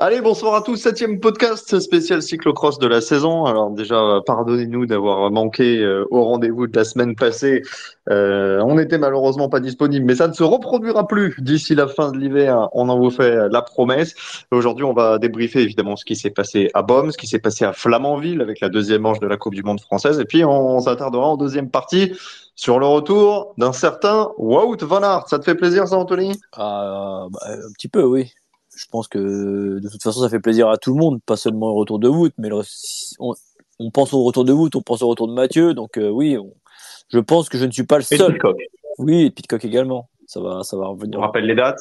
Allez, bonsoir à tous, septième podcast spécial cyclocross de la saison. Alors déjà, pardonnez-nous d'avoir manqué euh, au rendez-vous de la semaine passée. Euh, on n'était malheureusement pas disponible, mais ça ne se reproduira plus d'ici la fin de l'hiver. On en vous fait la promesse. Aujourd'hui, on va débriefer évidemment ce qui s'est passé à Beaume, ce qui s'est passé à Flamanville avec la deuxième manche de la Coupe du Monde française. Et puis, on s'attardera en deuxième partie sur le retour d'un certain Wout van Aert. Ça te fait plaisir ça, Anthony? Ah, bah, un petit peu, oui. Je pense que de toute façon, ça fait plaisir à tout le monde, pas seulement au retour de Wout, mais le- on, on pense au retour de Wout, on pense au retour de Mathieu. Donc euh, oui, on- je pense que je ne suis pas le Et seul. Pitcock. Oui, et Pitcock également. Ça va, ça va On revenir. rappelle les dates.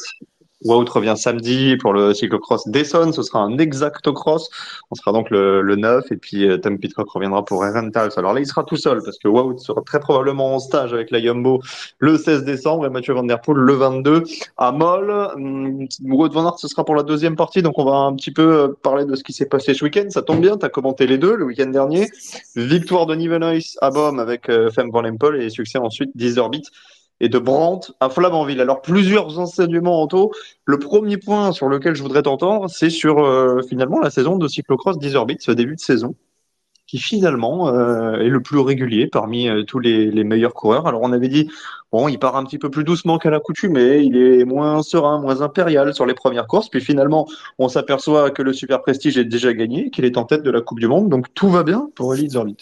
Wout revient samedi pour le cyclocross d'Essonne. Ce sera un exactocross. On sera donc le, le 9. Et puis euh, Tom Pitcock reviendra pour Herentals. Alors là, il sera tout seul parce que Wout sera très probablement en stage avec la Jumbo le 16 décembre et Mathieu Van Der Poel le 22 à Moll. Hum, Wout Van Aert, ce sera pour la deuxième partie. Donc on va un petit peu euh, parler de ce qui s'est passé ce week-end. Ça tombe bien. Tu as commenté les deux le week-end dernier. Victoire de Nivenois à Boom avec euh, Fem Van Lempel et succès ensuite d'Iserbit et de Brandt à Flamanville. Alors plusieurs enseignements en taux. Le premier point sur lequel je voudrais t'entendre, c'est sur euh, finalement la saison de cyclocross d'Iserbit, ce début de saison, qui finalement euh, est le plus régulier parmi euh, tous les, les meilleurs coureurs. Alors on avait dit, bon, il part un petit peu plus doucement qu'à l'accoutumée, il est moins serein, moins impérial sur les premières courses, puis finalement on s'aperçoit que le Super Prestige est déjà gagné, qu'il est en tête de la Coupe du Monde, donc tout va bien pour Elite Iserbit.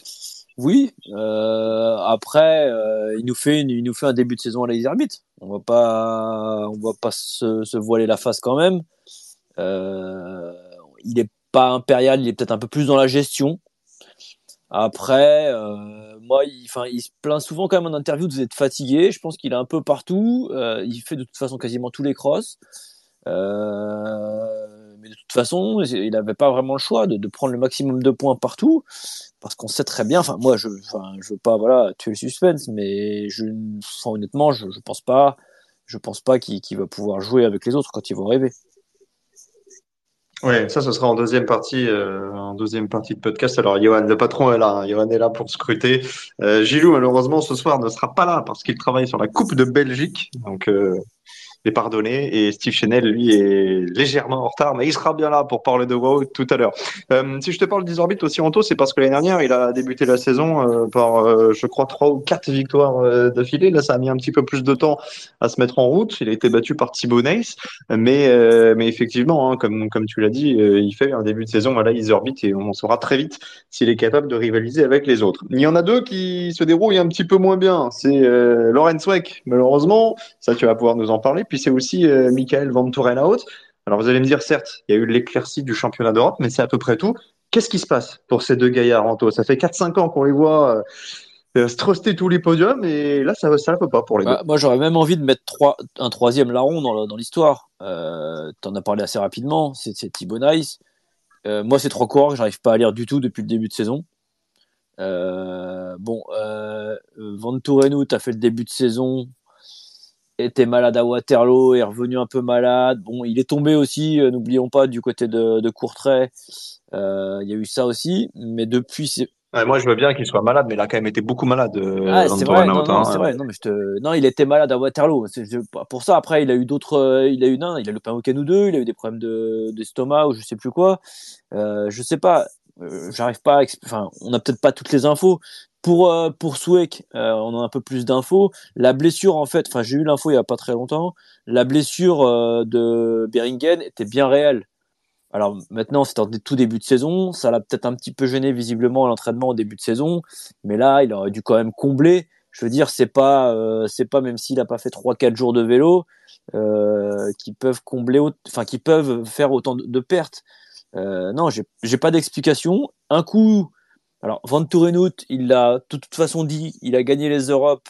Oui. euh, après, euh, il nous fait, une- il nous fait un début de saison à la arbitre. On va pas, on va pas se, voiler la face quand même. Euh, il est pas impérial, il est peut-être un peu plus dans la gestion. Après, moi, il, il se plaint souvent quand même en interview d'être fatigué. Je pense qu'il est un peu partout. Il fait de toute façon quasiment tous les crosses. Mais de toute façon, il n'avait pas vraiment le choix de, de prendre le maximum de points partout, parce qu'on sait très bien. Enfin, moi, je, enfin, je veux pas, voilà, tuer le suspense, mais je, enfin, honnêtement, je, je pense pas, je pense pas qu'il va pouvoir jouer avec les autres quand ils vont rêver. Ouais, ça, ce sera en deuxième partie, euh, en deuxième partie de podcast. Alors, Johan, le patron est là. hein. Johan est là pour scruter. Euh, Gilou, malheureusement, ce soir ne sera pas là parce qu'il travaille sur la Coupe de Belgique. Donc, euh, est pardonné. Et Steve Chenel, lui, est légèrement en retard, mais il sera bien là pour parler de WoW tout à l'heure. Euh, si je te parle d'Isorbit aussi en c'est parce que l'année dernière, il a débuté la saison euh, par, euh, je crois, trois ou quatre victoires d'affilée. Là, ça a mis un petit peu plus de temps à se mettre en route. Il a été battu par Thibaut Neis. Mais, mais effectivement, hein, comme, comme tu l'as dit, il fait un début de saison à la Isorbit et on saura très vite s'il est capable de rivaliser avec les autres. Il y en a deux qui se dérouillent un petit peu moins bien. C'est Lorenz Weck, malheureusement. Ça, tu vas pouvoir nous en parler. C'est aussi euh, Michael Van Tourenhout. Alors vous allez me dire, certes, il y a eu l'éclaircie du championnat d'Europe, mais c'est à peu près tout. Qu'est-ce qui se passe pour ces deux gaillards, Anto? Ça fait 4-5 ans qu'on les voit euh, euh, se truster tous les podiums et là, ça ne peut pas pour les Bah, moi, j'aurais même envie de mettre trois, un troisième larron dans, l'histoire. Euh, T'en as parlé assez rapidement. C'est Thibaut Nice. Euh, moi, c'est trois coureurs que j'arrive pas à lire du tout depuis le début de saison. Bon, Van Tourenhout a fait le début de saison, était malade à Waterloo, est revenu un peu malade. Bon, il est tombé aussi, euh, n'oublions pas, du côté de, de Courtrai. Euh, il y a eu ça aussi, mais depuis, c'est moi, je veux bien qu'il soit malade, mais il a quand même été beaucoup malade. Euh, ah, c'est vrai, non, non, hein. c'est vrai. Non, mais je te... non, il était malade à Waterloo. Je- Pour ça, après, il a eu d'autres. euh, Il a eu non, il a un week-end ou deux. Il a eu des problèmes de d'estomac ou je sais plus quoi. Euh, je sais pas. Euh, J'arrive pas. À Enfin, on n'a peut-être pas toutes les infos. Pour euh, pour euh, on a un peu plus d'infos. La blessure, en fait, enfin, j'ai eu l'info il y a pas très longtemps. La blessure euh, de Beringen était bien réelle. Alors maintenant, c'est en tout début de saison, ça l'a peut-être un petit peu gêné visiblement à l'entraînement au début de saison, mais là, il aurait dû quand même combler. Je veux dire, c'est pas, euh, c'est pas même s'il a pas fait trois quatre jours de vélo, qui peuvent combler, enfin qui peuvent faire autant de, de pertes. Non, j'ai pas d'explication. Un coup, alors Van Tourenhout, il l'a de toute façon dit, il a gagné les Europes,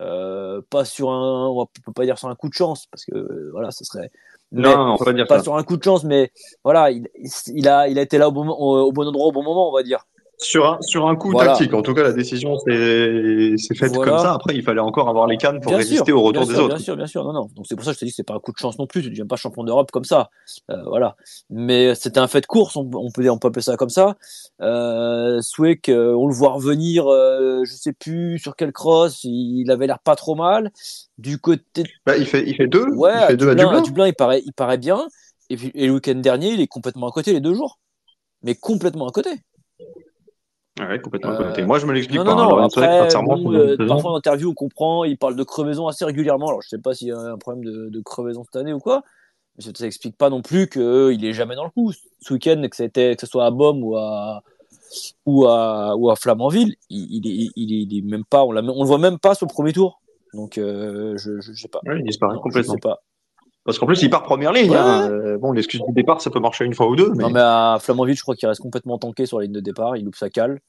euh, pas sur un, on peut pas dire sur un coup de chance parce que euh, voilà, ce serait. mais- Non, on peut pas dire pas ça. sur un coup de chance, mais voilà, il, il a, il a été là au bon, au bon endroit au bon moment, on va dire. Sur un, sur un coup Voilà. tactique, en tout cas, la décision s'est faite Voilà. comme ça. Après, il fallait encore avoir les cannes pour Bien résister sûr, au retour des sûr, autres. Bien sûr, bien sûr, non, non. Donc c'est pour ça que je te dis que c'est pas un coup de chance non plus. Tu ne deviens pas champion d'Europe comme ça, Euh, voilà. Mais c'était un fait de course, on, on peut, on peut appeler ça comme ça. Euh, Swick, euh, on le voit revenir, euh, je sais plus sur quel cross, il avait l'air pas trop mal. Du côté, Bah, il fait, il fait deux. ouais, il fait à deux Dublin, à Dublin. à Dublin, il paraît, il paraît bien. Et puis et le week-end dernier, il est complètement à côté les deux jours, mais complètement à côté. Ouais, complètement Euh. Moi, je me l'explique pas. non, euh, parfois en interview, on comprend, il parle de crevaison assez régulièrement. Alors, je sais pas s'il y a un problème de, de crevaison cette année ou quoi. Mais ça n'explique pas non plus qu'il est jamais dans le coup. Ce week-end, que, c'était- que ce soit à Baume ou à, ou à, ou à Flamanville, il, il, est, il, est, il est même pas, on, on le voit même pas sur le premier tour. Donc, euh, je, je, je sais pas. Ouais, il disparaît Non, je complètement. sais pas. Parce qu'en plus, il part première ligne. Ouais. hein. Euh, Bon, l'excuse du départ, ça peut marcher une fois ou deux. Mais... Non, mais à Flamanville, je crois qu'il reste complètement tanké sur la ligne de départ. Il loupe sa cale.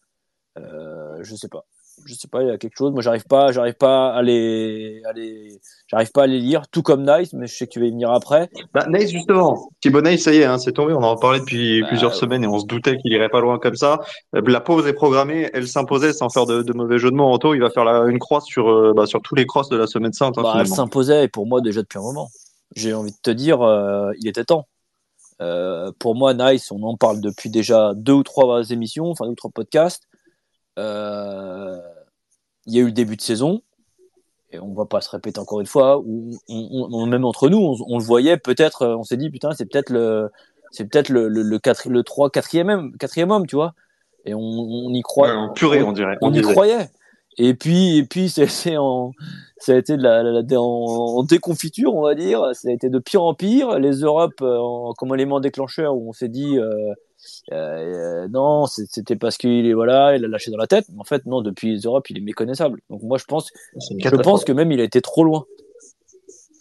Euh, je sais pas. Je sais pas, il y a quelque chose. Moi, j'arrive pas, j'arrive pas à les, à les, j'arrive pas à les lire, tout comme Nice, mais je sais que tu vas y venir après. Bah, Nice, justement. Thibaut Nice, ça y est, hein, c'est tombé. On en parlait depuis Bah, plusieurs ouais. semaines et on se doutait qu'il irait pas loin comme ça. Euh, La pause est programmée. Elle s'imposait sans faire de, de mauvais jeu de mots. Anto, il va faire la, une croix sur, euh, bah, sur tous les crosses de la semaine sainte. hein, Bah, elle s'imposait pour moi déjà depuis un moment. J'ai envie de te dire, euh, il était temps. Euh, pour moi, Nice, on en parle depuis déjà deux ou trois émissions, enfin deux ou trois podcasts. Euh, il y a eu le début de saison, et on va pas se répéter encore une fois, où on, on- on- même entre nous, on, on le voyait peut-être, on s'est dit putain, c'est peut-être le, c'est peut-être le, le, le, le 3, 4e homme, quatrième homme, tu vois. Et on, on y croit. Ouais, en purée, on dirait. on y croyait. Et puis, et puis, c'est en, ça a été de la, la- la- en, en déconfiture, on va dire. Ça a été de pire en pire. Les Europes, euh, en- comme élément déclencheur, où on s'est dit, euh, euh, non, c'était parce qu'il est voilà, il a lâché dans la tête. Mais en fait, non, depuis les Europes, il est méconnaissable. Donc moi, je pense, je pense que même il a été trop loin.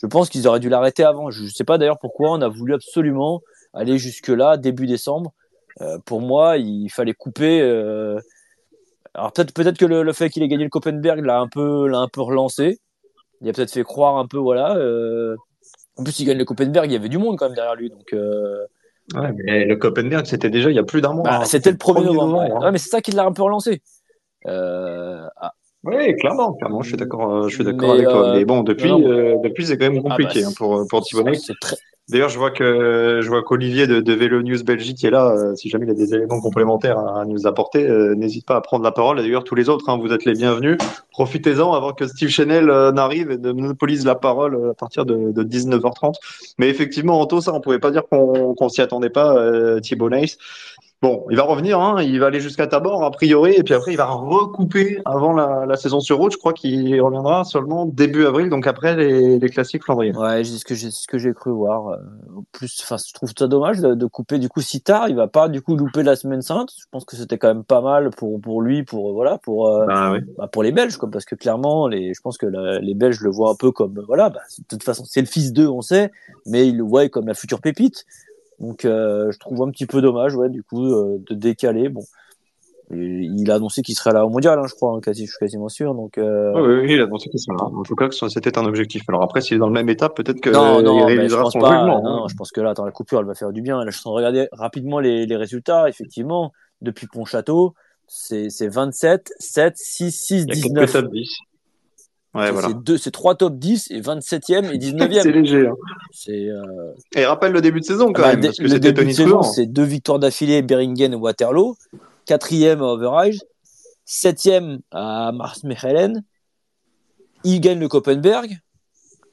Je pense qu'ils auraient dû l'arrêter avant. Je sais pas d'ailleurs pourquoi on a voulu absolument aller jusque là, début décembre. Euh, pour moi, il fallait couper. Alors peut-être peut-être que le, le fait qu'il ait gagné le Copenberg l'a un peu l'a un peu relancé. Il a peut-être fait croire un peu voilà. euh, En plus, il gagne le Copenberg, il y avait du monde quand même derrière lui. Donc euh, Ouais, mais le Copenberg, c'était déjà il y a plus d'un mois. bah, hein. c'était le 1er novembre. hein. Ouais, mais c'est ça qui l'a un peu relancé. Euh, ah, Oui, clairement, clairement, je suis d'accord, euh, je suis d'accord Mais, avec toi. Mais bon, depuis, non, non. depuis, c'est quand même compliqué bah, hein, pour pour c'est très, D'ailleurs, je vois que je vois qu'Olivier de, de Vélo News Belgique est là. Euh, si jamais il a des éléments complémentaires à, à nous apporter, euh, n'hésite pas à prendre la parole. D'ailleurs, tous les autres, hein, vous êtes les bienvenus. Profitez-en avant que Steve Chanel euh, n'arrive et ne monopolise la parole euh, à partir de, de 19h30. Mais effectivement, Anto, ça, on pouvait pas dire qu'on qu'on s'y attendait pas. Euh, Thibaut Nice. Bon, il va revenir, hein, il va aller jusqu'à Tabor a priori, et puis après il va recouper avant la, la saison sur route. Je crois qu'il reviendra seulement début avril, donc après les, les classiques flandriens. Ouais, c'est ce que j'ai ce que j'ai cru voir. Euh, en plus, enfin, je trouve ça dommage de, de couper du coup si tard. Il va pas du coup louper la semaine sainte. Je pense que c'était quand même pas mal pour pour lui, pour euh, voilà, pour euh, Bah, oui. bah, pour les Belges, quoi, parce que clairement, les, je pense que la- les Belges le voient un peu comme voilà, bah, de toute façon, c'est le fils d'eux, on sait, mais ils le voient comme la future pépite. Donc, euh, je trouve un petit peu dommage, ouais, du coup, euh, de décaler. Bon, Il a annoncé qu'il serait là au mondial, hein, je crois, quasi, je suis quasiment sûr. Donc, euh... oui, oui, il a annoncé qu'il serait là. En tout cas, c'était un objectif. Alors après, s'il est dans le même état, peut-être que non, non, il réalisera son pas, jugement. Non, non, je pense que là, attends, la coupure, elle va faire du bien. Là, je suis en regarder rapidement les, les résultats. Effectivement, depuis Pontchâteau, c'est 27, 7, 6, 6, 19. top 10. Ouais, voilà. C'est deux, c'est trois top 10 et 27e et 19e. c'est léger. Hein. C'est, euh... Et rappelle le début de saison quand bah, même, parce que le c'était début Tony de saison, c'est deux victoires d'affilée, Beringen et Waterloo. Quatrième à Overage. Septième à Mars-Mechelen. Il gagne le Copenberg.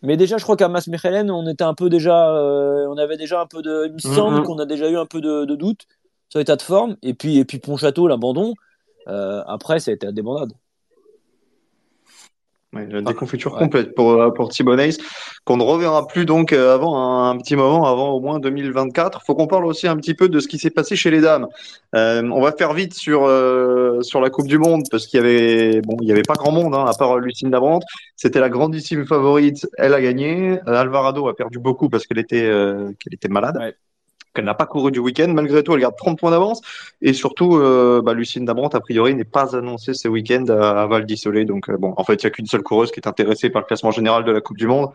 Mais déjà, je crois qu'à Mars-Mechelen, on était un peu déjà, euh, on avait déjà un peu de, il me semble qu'on a déjà eu un peu de, de doute sur l'état de forme. Et puis, et puis Pontchâteau, l'abandon. Euh, après, ça a été la débandade. Ouais, la déconfiture complète pour, euh, pour Thibaut Neis, qu'on ne reverra plus donc euh, avant un, un petit moment, avant au moins 2024. faut qu'on parle aussi un petit peu de ce qui s'est passé chez les dames. Euh, on va faire vite sur, euh, sur la Coupe du Monde parce qu'il y avait, bon, il y avait pas grand monde, hein, à part Lucine Labrandt. C'était la grandissime favorite. Elle a gagné. Euh, Alvarado a perdu beaucoup parce qu'elle était, euh, qu'elle était malade. Ouais. Qu'elle n'a pas couru du week-end. Malgré tout, elle garde 30 points d'avance. Et surtout, euh, bah, Lucine Dabrandt, a priori, n'est pas annoncée ce week-end à, à Val d'Isolé. Donc, euh, bon, en fait, il n'y a qu'une seule coureuse qui est intéressée par le classement général de la Coupe du Monde.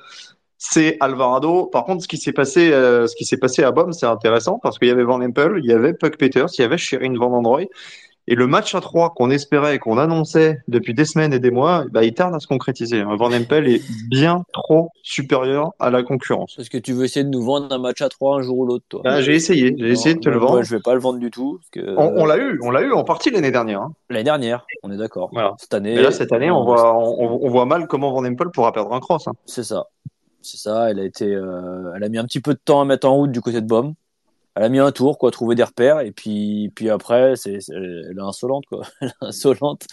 C'est Alvarado. Par contre, ce qui s'est passé, euh, ce qui s'est passé à Bom, c'est intéressant parce qu'il y avait Van Empel, il y avait Puck Peters, il y avait Sherin Van Androy. Et le match à 3 qu'on espérait, qu'on annonçait depuis des semaines et des mois, bah, il tarde à se concrétiser. Van Empel est bien trop supérieur à la concurrence. Est-ce que tu veux essayer de nous vendre un match à trois un jour ou l'autre, toi Bah, j'ai essayé, j'ai essayé de te le moi, vendre. Je vais pas le vendre du tout. Parce que... On, on l'a eu, on l'a eu en partie l'année dernière. hein. L'année dernière, on est d'accord. Voilà. Cette année. Et là, cette année, on voit, on, on voit mal comment Van Empel pourra perdre un cross. hein. C'est ça. C'est ça. Elle a été, euh, elle a mis un petit peu de temps à mettre en route du côté de Baume. Elle a mis un tour, quoi, trouver des repères, et puis, puis après, c'est, elle est insolente, quoi. Elle est insolente.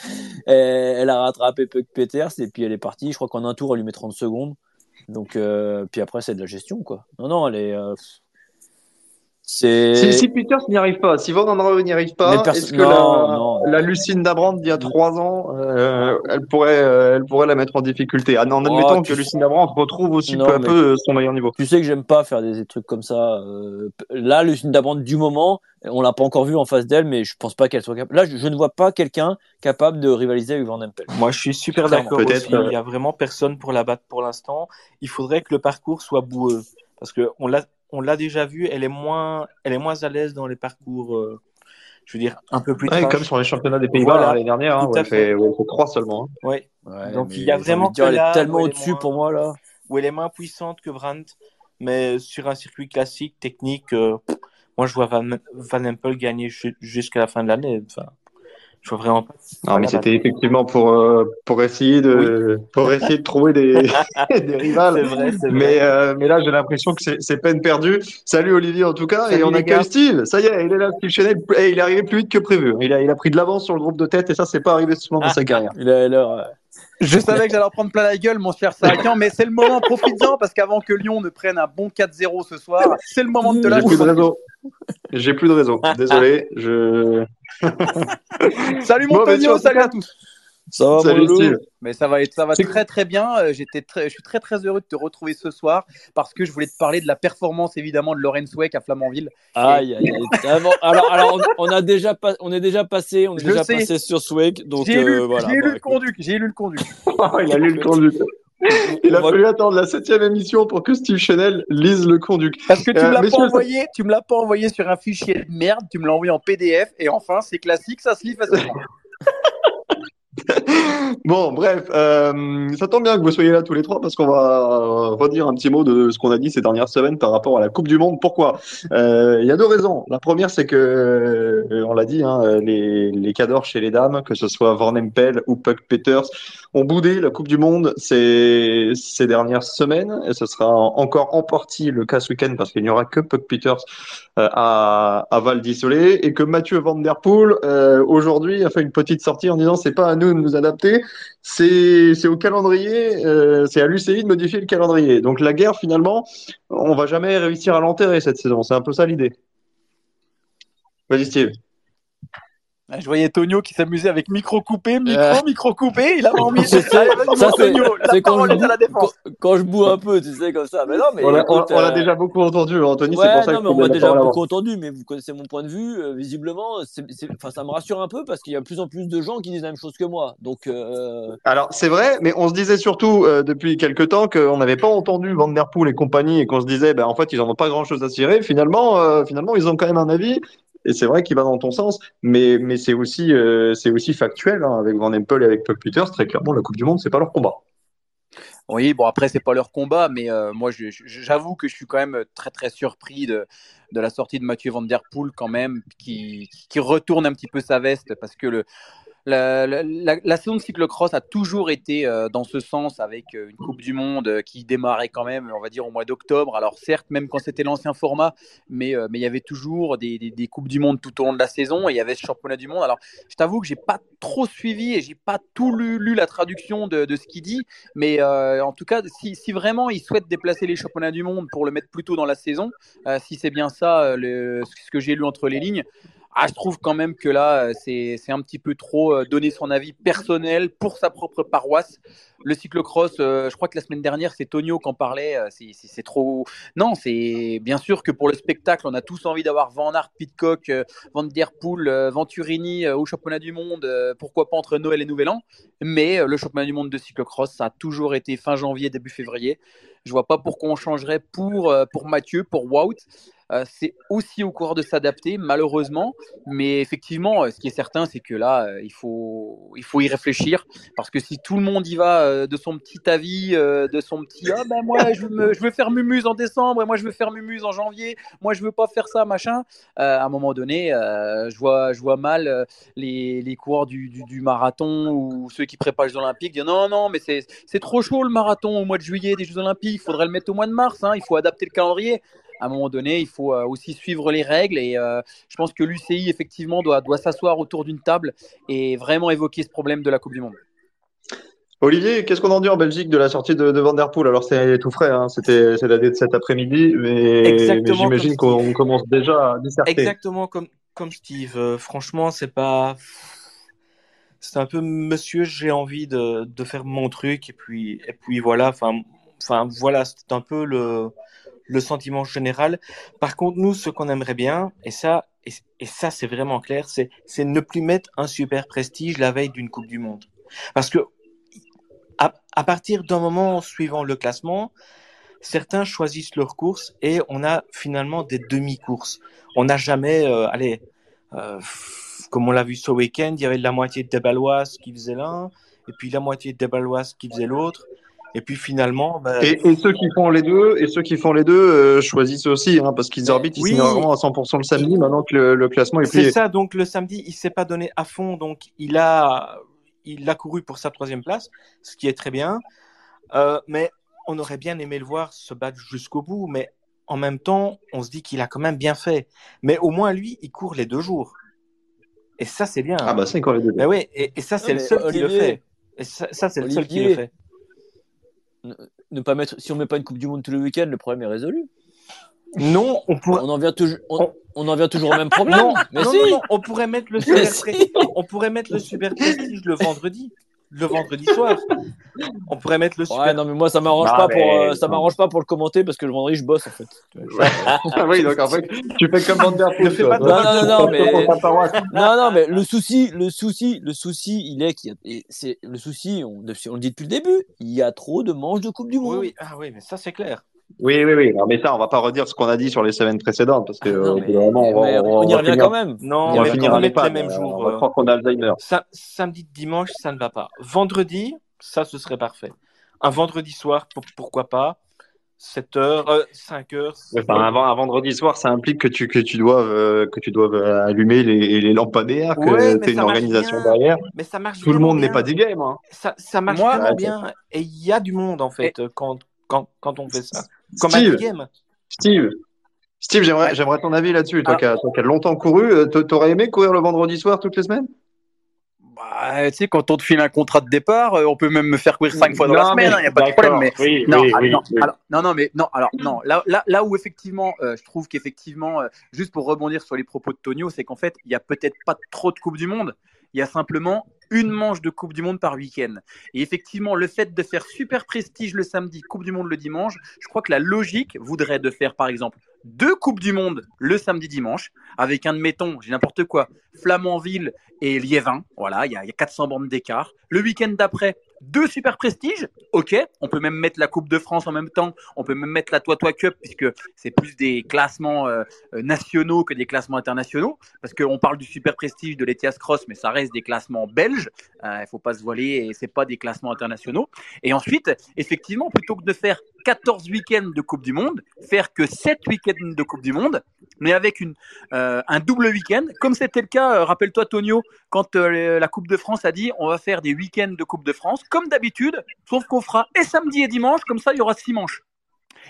Elle a rattrapé Puck Peters, et puis elle est partie. Je crois qu'en un tour, elle lui met 30 secondes. Donc, euh, puis après, c'est de la gestion, quoi. Non, non, elle est, euh, Si, si Peters n'y arrive pas, si Van n'y arrive pas, est-ce que non, la, non. la Lucine Dabrand d'il y a trois ans, euh, elle pourrait, euh, elle pourrait la mettre en difficulté, en en Oh, admettant que sais- Lucine Dabrand retrouve aussi Non, peu à peu son meilleur niveau. Tu sais que j'aime pas faire des trucs comme ça. Euh, là, Lucine Dabrand du moment, on l'a pas encore vu en face d'elle, mais je pense pas qu'elle soit capable. Là, je, je ne vois pas quelqu'un capable de rivaliser avec Van Empel. Moi, je suis super Clairement. d'accord Peut-être, aussi. euh, Il y a vraiment personne pour la battre pour l'instant. Il faudrait que le parcours soit boueux. Parce que on l'a, on l'a déjà vu, elle est moins, elle est moins à l'aise dans les parcours, euh, je veux dire, un peu plus Ouais, comme sur les championnats des Pays-Bas Voilà, l'année dernière, hein, où elle fait, où elle fait trois seulement. hein. Ouais. Ouais, Donc, il y a vraiment dire, elle là est tellement au-dessus moins- pour moi là. Où elle est moins puissante que Brandt. Mais sur un circuit classique, technique, euh, moi, je vois Van, Van Empel gagner ju- jusqu'à la fin de l'année. Enfin, je vois vraiment pas. Non, mais c'était effectivement pour, euh, pour essayer de, pour essayer de trouver des, des rivales. C'est vrai, c'est vrai. Mais, euh, mais là, j'ai l'impression que c'est- c'est peine perdue. Salut Olivier en tout cas. Salut, et on accueille. Steve. Ça y est, il est là, Steve Chanel. Et il est arrivé plus vite que prévu. Il a, il a pris de l'avance sur le groupe de tête et ça, c'est pas arrivé souvent dans sa carrière. Il a l'air. Je savais que j'allais en prendre plein la gueule, mon cher Sarakian, mais c'est le moment, profites-en, parce qu'avant que Lyon ne prenne un bon 4-0 ce soir, c'est le moment de te J'ai lâcher. plus de réseau. J'ai plus de réseau. Désolé. Je. Salut Bon, mon bah, Tonio, sur- salut à tous. Ça va, Salut mon Steve. Mais ça va être, ça va très très bien. Euh, J'étais très, je suis très très heureux de te retrouver ce soir parce que je voulais te parler de la performance évidemment de Lorenz Weck à Flamanville. Aïe, aïe, aïe. Alors, alors, on, on a déjà pas, on est déjà passé, on est Je déjà sais. passé sur donc J'ai euh, lu, voilà. j'ai bah, lu le conduc, j'ai lu le conduc. il a lu le conduit. Il a fallu attendre la septième émission pour que Steve Chanel lise le conduit. Parce que tu Euh, me l'as pas envoyé, tu me l'as pas envoyé sur un fichier de merde, tu me l'as envoyé en PDF et enfin c'est classique, ça se lit facilement. Bon, bref, euh, ça tombe bien que vous soyez là tous les trois parce qu'on va euh, redire un petit mot de ce qu'on a dit ces dernières semaines par rapport à la Coupe du Monde. Pourquoi? Euh, Il y a deux raisons. La première, c'est que, on l'a dit, hein, les, les cadors chez les dames, que ce soit Van Empel ou Puck Peters, ont boudé la Coupe du Monde ces, dernières semaines et ce sera encore en partie le cas ce week-end parce qu'il n'y aura que Puck Peters à, à Val d'Isolé et que Mathieu Van Der Poel aujourd'hui a fait une petite sortie en disant c'est pas à nous de nous adapter, c'est au calendrier, euh, c'est à l'UCI de modifier le calendrier. Donc la guerre finalement, on va jamais réussir à l'enterrer cette saison. C'est un peu ça l'idée. Vas-y Steve. Je voyais Tonio qui s'amusait avec micro coupé, micro, Euh. micro coupé. Il a remis. Ça, c'est- Tonio. La quand parole je est à la boue- défense. quand, quand je boue un peu, tu sais, comme ça. Mais non, mais On l'a- euh, déjà beaucoup entendu, Anthony, c'est pour ça non, que mais je on la déjà beaucoup entendu, mais vous connaissez mon point de vue. euh, visiblement, ça me rassure un peu parce qu'il y a de plus en plus de gens qui disent la même chose que moi. Donc, euh, Alors, c'est vrai, mais on se disait surtout euh, depuis quelques temps qu'on n'avait pas entendu Van Der Poel et compagnie et qu'on se disait, ben, en fait, ils n'en ont pas grand-chose à cirer. Finalement, euh, finalement, ils ont quand même un avis. Et c'est vrai qu'il va dans ton sens, mais, mais c'est aussi, euh, aussi factuel hein, avec Van Empel et avec Puck Peters. Très clairement, la Coupe du Monde, c'est pas leur combat. Oui, bon après c'est pas leur combat, mais euh, moi j'avoue que je suis quand même très très surpris de, de la sortie de Mathieu Van Der Poel quand même, qui, qui retourne un petit peu sa veste parce que le la, saison de cyclocross a toujours été euh, dans ce sens avec euh, une Coupe du Monde euh, qui démarrait quand même, on va dire, au mois d'octobre. Alors certes, même quand c'était l'ancien format, mais mais il y avait toujours des, des, des Coupes du Monde tout au long de la saison et il y avait ce championnat du monde. Alors je t'avoue que j'ai pas trop suivi et j'ai pas tout lu, la traduction de, de ce qu'il dit, mais en tout cas, si, si vraiment il souhaite déplacer les championnats du monde pour le mettre plus tôt dans la saison, si c'est bien ça ce que j'ai lu entre les lignes, ah, je trouve quand même que là, euh, c'est un petit peu trop euh, donner son avis personnel pour sa propre paroisse. Le cyclocross, euh, je crois que la semaine dernière, c'est Tonio qui en parlait. c'est- trop. Non, c'est bien sûr que pour le spectacle, on a tous envie d'avoir Van Aert, Pitcock, Van Der Poel, Venturini au championnat du monde. pourquoi pas entre Noël et Nouvel An Mais le championnat du monde de cyclocross, ça a toujours été fin janvier, début février. Je vois pas pourquoi on changerait pour, pour Mathieu, pour Wout. Euh, c'est aussi au coureur de s'adapter, malheureusement. Mais effectivement, euh, ce qui est certain, c'est que là, euh, il, faut, il faut y réfléchir. Parce que si tout le monde y va de son petit avis, de son petit Ah ben moi, je veux, faire Mumuse en décembre, et moi, je veux faire Mumuse en janvier, moi, je veux pas faire ça, machin. À un moment donné, je, vois, je vois mal les, les coureurs du, du, marathon ou ceux qui préparent les Olympiques dire Non, non, mais c'est trop chaud le marathon au mois de juillet des Jeux Olympiques, il faudrait le mettre au mois de mars, hein, il faut adapter le calendrier à un moment donné, il faut euh, aussi suivre les règles et euh, je pense que l'UCI effectivement doit, doit s'asseoir autour d'une table et vraiment évoquer ce problème de la Coupe du Monde. Olivier, qu'est-ce qu'on en dit en Belgique de la sortie de, de Van Der Poel? Alors, c'est tout frais, hein, c'était c'est daté de cet après-midi, mais, j'imagine comme qu'on commence déjà à disserter. Exactement comme, comme Steve. Euh, franchement, c'est pas. C'est un peu monsieur, j'ai envie de, de faire mon truc, et puis, et puis voilà. Enfin, enfin voilà, c'est un peu le, le sentiment général. Par contre, nous, ce qu'on aimerait bien, et ça, et, ça, c'est vraiment clair, c'est ne plus mettre un super prestige la veille d'une Coupe du Monde. Parce que, à, partir d'un moment suivant le classement, certains choisissent leur course et on a finalement des demi-courses. On n'a jamais, euh, allez, euh, comme on l'a vu ce week-end, il y avait la moitié des Baloises qui faisaient l'un, et puis la moitié des Baloises qui faisaient l'autre, et puis finalement, ben, Et, et ceux qui font les deux, et ceux qui font les deux euh, choisissent aussi, hein, parce qu'ils arbitrent, ils oui. signent vraiment à 100% le samedi, maintenant que le, le classement est plié. c'est ça. Donc le samedi, il s'est pas donné à fond, donc il a, il a couru pour sa troisième place, ce qui est très bien. Euh, mais on aurait bien aimé le voir se battre jusqu'au bout, mais en même temps, on se dit qu'il a quand même bien fait. Mais au moins lui, il court les deux jours. Et ça, c'est bien. Ah bah c'est encore les deux. Ben oui, et, et ça, c'est le mais seul qui le fait. Et ça, ça, c'est le seul qui le fait. Ne, pas mettre, si on met pas une Coupe du Monde tous les week-ends, le problème est résolu. Non, on pourrait. On en vient toujours, on, en vient toujours au même problème. Non, mais non, si. non, on pourrait mettre le super si. On pourrait mettre le super prestige le vendredi, le vendredi soir. On pourrait mettre le super. Ouais, non, mais moi, ça m'arrange pas mais- pour, euh, ça m'arrange pas pour le commenter parce que le vendredi, je bosse, en fait. Ah oui, donc en fait, tu fais comme Van Der Poel. Ne pas de- Non, non, non, non, mais-. Non, non, mais le souci, le souci, le souci, il est qu'il y a, et c'est, le souci, on, on le dit depuis le début, il y a trop de manches de Coupe du Oui, Monde. oui, ah oui, mais ça c'est clair. Oui, oui, oui. Non, mais ça, on va pas redire ce qu'on a dit sur les semaines précédentes, parce que non, mais- on va, on on y revient finir- quand même. Non, on va finir à l'EHPAD. mêmes euh, jours. On va euh, croire qu'on a Alzheimer. sa- samedi, dimanche, ça ne va pas. Vendredi, ça ce serait parfait. Un vendredi soir, pour- pourquoi pas? 7 heures, euh, 5 heures. Enfin, un, un vendredi soir, ça implique que tu, que tu doives, euh, que tu doives euh, allumer les, les lampadaires, que Ouais, tu aies une organisation bien. derrière. Mais ça marche Tout le monde n'est pas des games. Hein. Ça, ça marche Moi- vraiment bien. Et il y a du monde en fait quand, quand, quand on fait ça. Comme Steve, game. Steve, Steve, j'aimerais, j'aimerais ton avis là-dessus. Toi, Ah. qui as, toi qui as longtemps couru, euh, t'a- t'aurais aimé courir le vendredi soir toutes les semaines? Bah, tu sais, quand on te file un contrat de départ, euh, on peut même me faire courir cinq fois dans la semaine, il n'y a pas de problème. Mais Oui, non, oui, oui, non, oui. alors, non, non, mais non, alors non, là, là, là où effectivement, euh, je trouve qu'effectivement, euh, juste pour rebondir sur les propos de Tonio, c'est qu'en fait, il n'y a peut-être pas trop de Coupe du Monde, il y a simplement une manche de Coupe du Monde par week-end. Et effectivement, le fait de faire super prestige le samedi, Coupe du Monde le dimanche, je crois que la logique voudrait de faire par exemple deux Coupes du Monde le samedi dimanche, avec un, admettons, j'ai n'importe quoi, Flamanville et Liévin, voilà, il y, y a 400 bandes d'écart. Le week-end d'après, deux super prestiges, ok, on peut même mettre la Coupe de France en même temps, on peut même mettre la Toi-Toi Cup, puisque c'est plus des classements euh, euh, nationaux que des classements internationaux, parce qu'on parle du super prestige de l'ETIAS Cross, mais ça reste des classements belges, il faut pas se voiler, et c'est pas des classements internationaux. Et ensuite, effectivement, plutôt que de faire 14 week-ends de Coupe du Monde, faire que 7 week-ends de Coupe du Monde, mais avec euh, un double week-end, comme c'était le cas, euh, rappelle-toi Tonio, quand euh, la Coupe de France a dit on va faire des week-ends de Coupe de France, comme d'habitude, sauf qu'on fera et samedi et dimanche, comme ça il y aura six manches.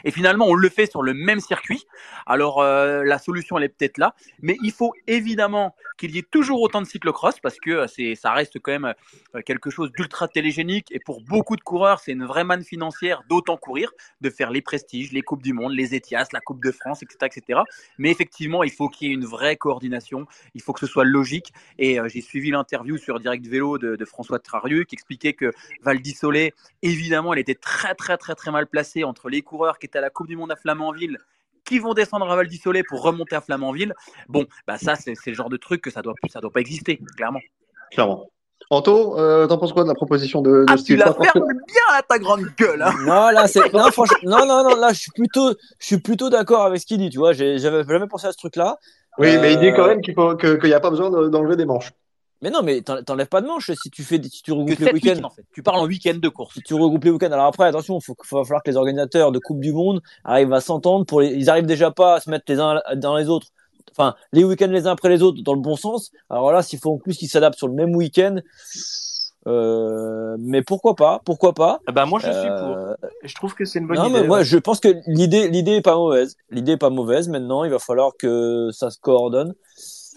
Et finalement, on le fait sur le même circuit. Alors, euh, la solution, elle est peut-être là. Mais il faut évidemment qu'il y ait toujours autant de cyclocross parce que euh, c'est, ça reste quand même euh, quelque chose d'ultra télégénique. Et pour beaucoup de coureurs, c'est une vraie manne financière d'autant courir, de faire les prestiges, les Coupes du Monde, les Etias, la Coupe de France, etc. etc. Mais effectivement, il faut qu'il y ait une vraie coordination. Il faut que ce soit logique. Et j'ai suivi l'interview sur Direct Vélo de, François Trarieux qui expliquait que Val d'Issolet, évidemment, elle était très, très, très, très mal placée entre les coureurs qui étaient à la Coupe du Monde à Flamanville qui vont descendre à Val d'Issolet pour remonter à Flamanville. Bon, bah ça, c'est c'est le genre de truc que ça doit, ça doit pas exister, clairement. Clairement. Anto, euh, t'en penses quoi de la proposition de, de Ah, tu Steve la parce que- fermes bien à ta grande gueule. Hein. Non, là, c'est, non, franchement, non, non, non, là, je suis plutôt, je suis plutôt d'accord avec ce qu'il dit, tu vois. J'ai, j'avais jamais pensé à ce truc-là. Oui, mais il dit Euh, quand même qu'il faut que- qu'il n'y a pas besoin de- d'enlever des manches. Mais non, mais t'en- t'enlèves pas de manche si tu fais, des- si tu Que regroupes les 7 week-ends. week-ends, en fait. Tu parles en week-end de course. si tu regroupes les week-ends. Alors après, attention, il faut, faut va falloir que les organisateurs de Coupe du Monde arrivent à s'entendre. Pour les, ils arrivent déjà pas à se mettre les uns dans les autres. Enfin, les week-ends les uns après les autres dans le bon sens. Alors là, s'il faut en plus qu'ils s'adaptent sur le même week-end, euh, mais pourquoi pas Pourquoi pas Ah bah, moi, je suis pour. Euh, Je trouve que c'est une bonne Non, idée. mais moi, ouais. je pense que l'idée, l'idée est pas mauvaise. L'idée est pas mauvaise. Maintenant, il va falloir que ça se coordonne.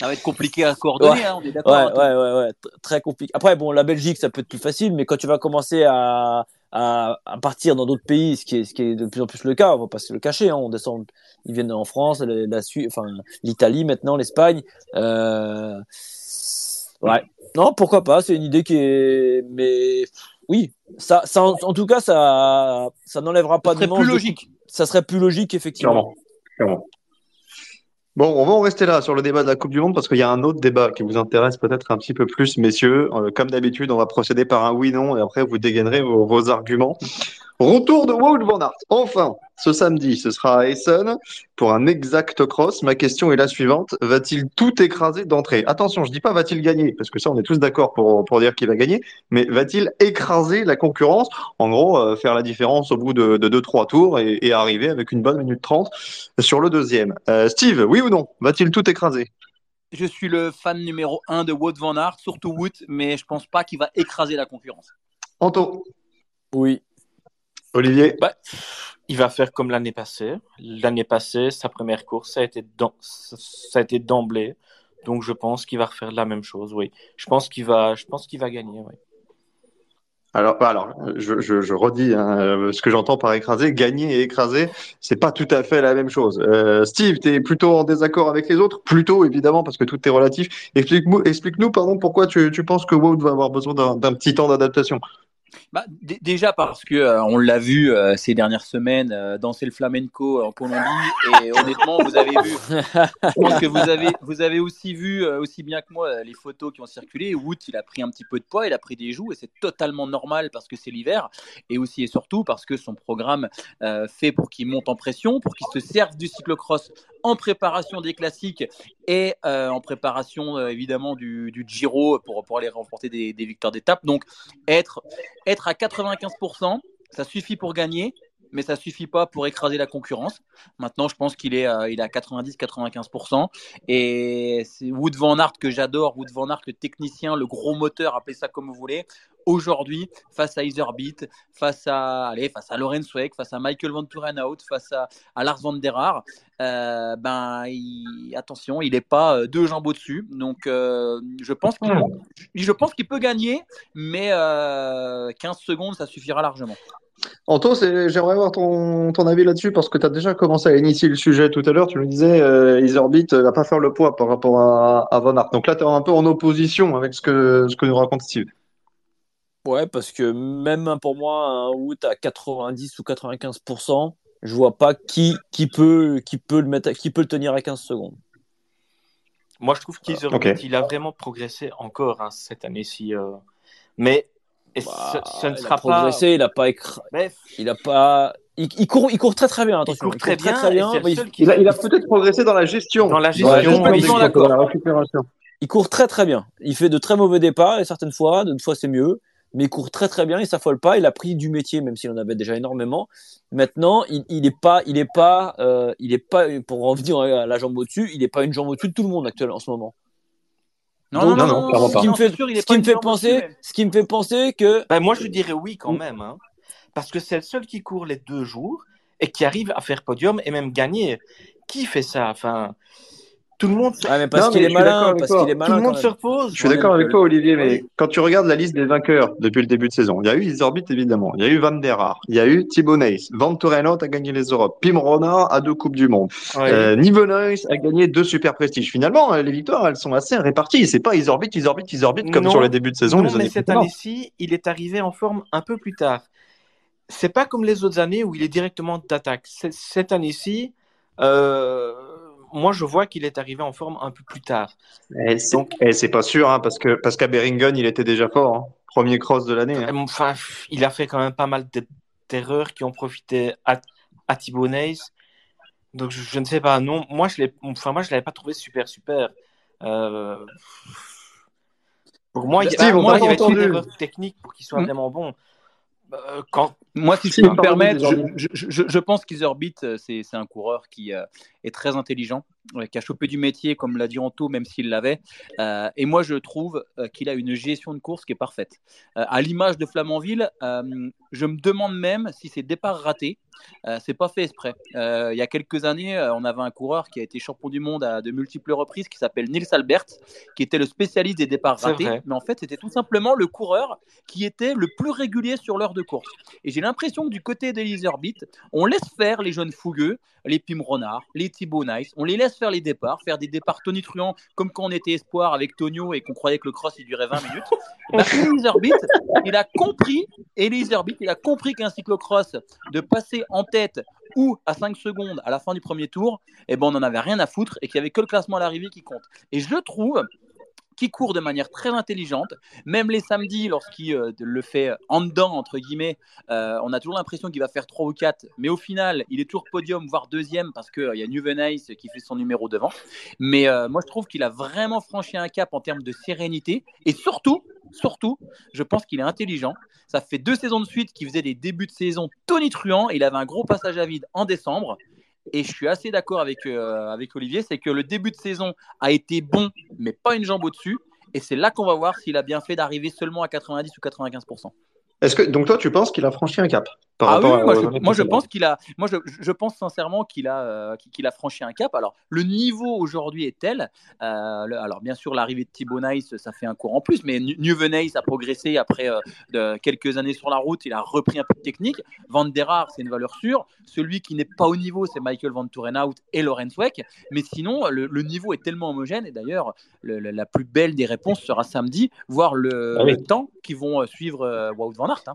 Ça va être compliqué à coordonner, Ouais. hein, on est d'accord. Ouais, hein, ouais, ouais, ouais, Tr- très compliqué. Après, bon, la Belgique, ça peut être plus facile, mais quand tu vas commencer à, à, à partir dans d'autres pays, ce qui est, ce qui est de plus en plus le cas, on va pas se le cacher, hein, on descend, ils viennent en France, la, la Suisse, enfin, l'Italie maintenant, l'Espagne, euh, ouais. Non, pourquoi pas, c'est une idée qui est, mais, oui, ça, ça, en, en tout cas, ça, ça n'enlèvera pas Ça de serait manche plus de- logique. ça serait plus logique, effectivement. Clairement. Clairement. Bon, on va en rester là sur le débat de la Coupe du Monde parce qu'il y a un autre débat qui vous intéresse peut-être un petit peu plus, messieurs. Euh, comme d'habitude, on va procéder par un oui-non et après vous dégainerez vos, vos arguments. Retour de Wout van Aert. Enfin, ce samedi, ce sera à Essen pour un exact cross. Ma question est la suivante. Va-t-il tout écraser d'entrée? Attention, je dis pas va-t-il gagner, parce que ça, on est tous d'accord pour, pour dire qu'il va gagner, mais va-t-il écraser la concurrence? En gros, euh, faire la différence au bout de 2-3 tours et, et arriver avec une bonne minute 30 sur le deuxième. Euh, Steve, oui ou non? Va-t-il tout écraser? Je suis le fan numéro 1 de Wout van Aert, surtout Wout, mais je pense pas qu'il va écraser la concurrence. Anto Oui. Olivier? Bah, il va faire comme l'année passée. L'année passée, sa première course, ça a été ça a été d'emblée. Donc je pense qu'il va refaire la même chose. Oui, je pense qu'il va, je pense qu'il va gagner. Oui. Alors, bah alors je, je, je redis hein, euh, ce que j'entends par écraser. Gagner et écraser, c'est pas tout à fait la même chose. Euh, Steve, tu es plutôt en désaccord avec les autres? Plutôt, évidemment, parce que tout est relatif. Explique-nous, explique-nous pardon, pourquoi tu, tu penses que Wout va avoir besoin d'un d'un petit temps d'adaptation? Bah, déjà parce que euh, on l'a vu euh, ces dernières semaines euh, danser le flamenco en Colombie et honnêtement vous avez vu je pense que vous avez vous avez aussi vu aussi bien que moi les photos qui ont circulé Wood il a pris un petit peu de poids il a pris des joues et c'est totalement normal parce que c'est l'hiver et aussi et surtout parce que son programme fait pour qu'il monte en pression pour qu'il se serve du cyclocross en préparation des classiques et euh, en préparation euh, évidemment du, du Giro pour, aller remporter des, des victoires d'étape donc être être à 95%, ça suffit pour gagner. Mais ça suffit pas pour écraser la concurrence. Maintenant, je pense qu'il est, euh, il est à 90-95%. Et c'est Wood Van Aert que j'adore, Wood Van Aert, le technicien, le gros moteur, appelez ça comme vous voulez. Aujourd'hui, face à Iserbeat, face à, allez, face à Lorenz Weck, face à Michael Van Turenhout, face à, à Lars van der Haar, euh, ben, il, attention, il n'est pas euh, deux jambes au-dessus. Donc, je pense qu'il je pense qu'il peut gagner, mais 15 secondes, ça suffira largement. Anto, j'aimerais avoir ton, ton avis là-dessus parce que tu as déjà commencé à initier le sujet tout à l'heure. Tu nous disais, euh, Iserbeat va pas faire le poids par rapport à, à Van Aert. Donc là, tu es un peu en opposition avec ce que, ce que nous raconte Steve. Ouais, parce que même pour moi, un Wout à 90 ou 95%, je vois pas qui, qui, peut, qui, peut le mettre, qui peut le tenir à 15 secondes. Moi, je trouve qu'il il a vraiment progressé encore hein, cette année-ci. Euh. Mais bah, ce, ne sera pas. Il a pas Il a pas. Il, court, il court très très bien. Attention. Il court très, bien, très, bien. Il, a, peut-être progressé dans la gestion. Dans la gestion, dans la récupération. Il court très très bien. Il fait de très mauvais départs et certaines fois, d'autres fois c'est mieux mais il court très très bien, il s'affole pas, il a pris du métier, même s'il en avait déjà énormément. Maintenant, il, il est pas, il est pas, euh, il est pas, pour revenir à la jambe au-dessus, il est pas une jambe au-dessus de tout le monde actuellement en ce moment. Non, non, non, non, Ce qui me fait, ce qui me fait penser, ce qui me fait penser que. Ben, moi, je dirais oui quand même, hein, parce que c'est le seul qui court les deux jours et qui arrive à faire podium et même gagner. Qui fait ça? Enfin, tout le monde. Ah, mais parce qu'il est malin, parce qu'il est malin. Tout le monde se repose. Je suis d'accord avec toi, Olivier, mais quand tu regardes la liste des vainqueurs depuis le début de saison, il y a eu Isorbit évidemment, il y a eu Van der Haar, il y a eu Thibaut Neis, Van Torrenot a gagné les Europes, Pim Ronard a deux coupes du monde, ouais. euh, a gagné deux super prestiges. Finalement, euh, les victoires, elles sont assez réparties. C'est pas Isorbit, Isorbit, Isorbit comme sur les débuts de saison. Non, mais cette année-ci, il est arrivé en forme un peu plus tard. C'est pas comme les autres années où il est directement d'attaque. Cette année-ci. Euh moi, je vois qu'il est arrivé en forme un peu plus tard. Et Donc, c'est pas sûr, hein, parce que parce qu'à Beringen, il était déjà fort. Hein. Premier cross de l'année. Hein. Enfin, il a fait quand même pas mal d'erreurs qui ont profité à, à Thibaut Donc, je, ne sais pas. Non, moi, je l'ai, enfin, moi, je l'avais pas trouvé super, super. Euh... Pour moi, il, Steve, moi, il y avait une erreur technique pour qu'il soit hmm. vraiment bon. Euh, quand... Moi, si je peux me permettre, je, je, je, pense qu'Iserbeat, euh, c'est un coureur qui euh, est très intelligent, qui a chopé du métier, comme l'a dit Anto, même s'il l'avait. et moi, je trouve qu'il a une gestion de course qui est parfaite. à l'image de Flamanville, je me demande même si ses départs ratés, euh, c'est pas fait exprès. Euh, il y a quelques années, euh, on avait un coureur qui a été champion du monde à de multiples reprises qui s'appelle Nils Albert, qui était le spécialiste des départs ratés. Mais en fait, c'était tout simplement le coureur qui était le plus régulier sur l'heure de course. Et j'ai l'impression que du côté d'Elizabeth, on laisse faire les jeunes fougueux, les Pim Renard, les Thibaut Nice, on les laisse faire les départs, faire des départs tonitruants comme quand on était espoir avec Tonio et qu'on croyait que le cross il durait 20 minutes. Elizabeth, il a compris, il a compris qu'un cyclocross de passer en tête ou à 5 secondes à la fin du premier tour, eh ben on n'en avait rien à foutre et qu'il n'y avait que le classement à l'arrivée qui compte. Et je trouve qu'il court de manière très intelligente. Même les samedis, lorsqu'il euh, le fait en dedans, entre guillemets, euh, on a toujours l'impression qu'il va faire 3 ou 4, mais au final, il est toujours podium, voire deuxième, parce qu'il euh, y a Nuvenice qui fait son numéro devant. Mais moi, je trouve qu'il a vraiment franchi un cap en termes de sérénité, et surtout, surtout, je pense qu'il est intelligent. Ça fait deux saisons de suite qu'il faisait des débuts de saison tonitruants. Il avait un gros passage à vide en décembre. Et je suis assez d'accord avec, euh, avec Olivier, c'est que le début de saison a été bon, mais pas une jambe au-dessus. Et c'est là qu'on va voir s'il a bien fait d'arriver seulement à 90 ou 95%. Est-ce que donc toi tu penses qu'il a franchi un cap ah oui, moi, je, pense qu'il a, moi je, pense sincèrement qu'il a, euh, qu'il a franchi un cap. Alors le niveau aujourd'hui est tel, euh, alors bien sûr l'arrivée de Thibaut Nice ça fait un cours en plus, mais Nice a progressé après euh, de quelques années sur la route, il a repris un peu de technique. Van der Haar c'est une valeur sûre. Celui qui n'est pas au niveau c'est Michael Van Turenhout et Lorenz Weck, mais sinon le, niveau est tellement homogène et d'ailleurs la plus belle des réponses sera samedi, voir le, ah temps qui vont suivre Wout Van Aert. Hein.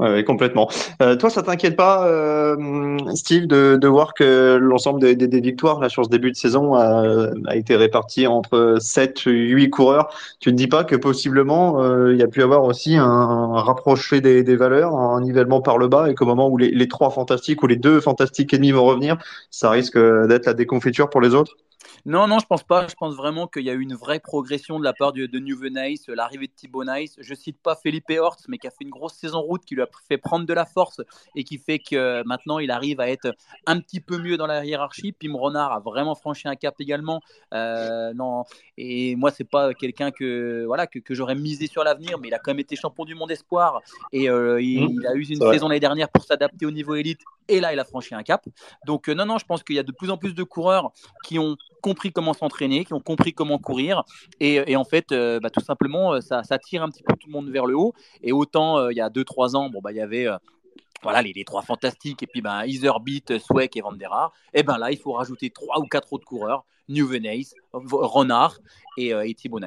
Oui, complètement. Euh, toi, ça t'inquiète pas, euh, Steve, de, voir que l'ensemble des, victoires là, sur ce début de saison a, été réparti entre 7, 8 coureurs? Tu ne dis pas que possiblement euh, il y a pu avoir aussi un, un rapproché des, des, valeurs, un nivellement par le bas, et qu'au moment où les, les, trois fantastiques ou les deux fantastiques ennemis vont revenir, ça risque d'être la déconfiture pour les autres? Non, non, je pense pas. Je pense vraiment qu'il y a eu une vraie progression de la part de, de Nice, l'arrivée de Thibaut Nice. Je cite pas Felipe Hortz, mais qui a fait une grosse saison route, qui lui a fait prendre de la force et qui fait que maintenant il arrive à être un petit peu mieux dans la hiérarchie. Pim Renard a vraiment franchi un cap également. Euh, non, et moi c'est pas quelqu'un que voilà que, que j'aurais misé sur l'avenir, mais il a quand même été champion du monde espoir et euh, il, Mmh. il a eu une saison l'année dernière pour s'adapter au niveau élite. Et là, il a franchi un cap. Donc, euh, non, non, je pense qu'il y a de plus en plus de coureurs qui ont compris comment s'entraîner, qui ont compris comment courir. Et, en fait, euh, bah, tout simplement, euh, ça, ça tire un petit peu tout le monde vers le haut. Et autant, euh, il y a 2-3 ans, bon, bah, il y avait. voilà, les, trois fantastiques, et puis ben, Iserbeat, Sweck et Van. Et ben là, il faut rajouter trois ou quatre autres coureurs, New Venice, Renard et, et Thibaut.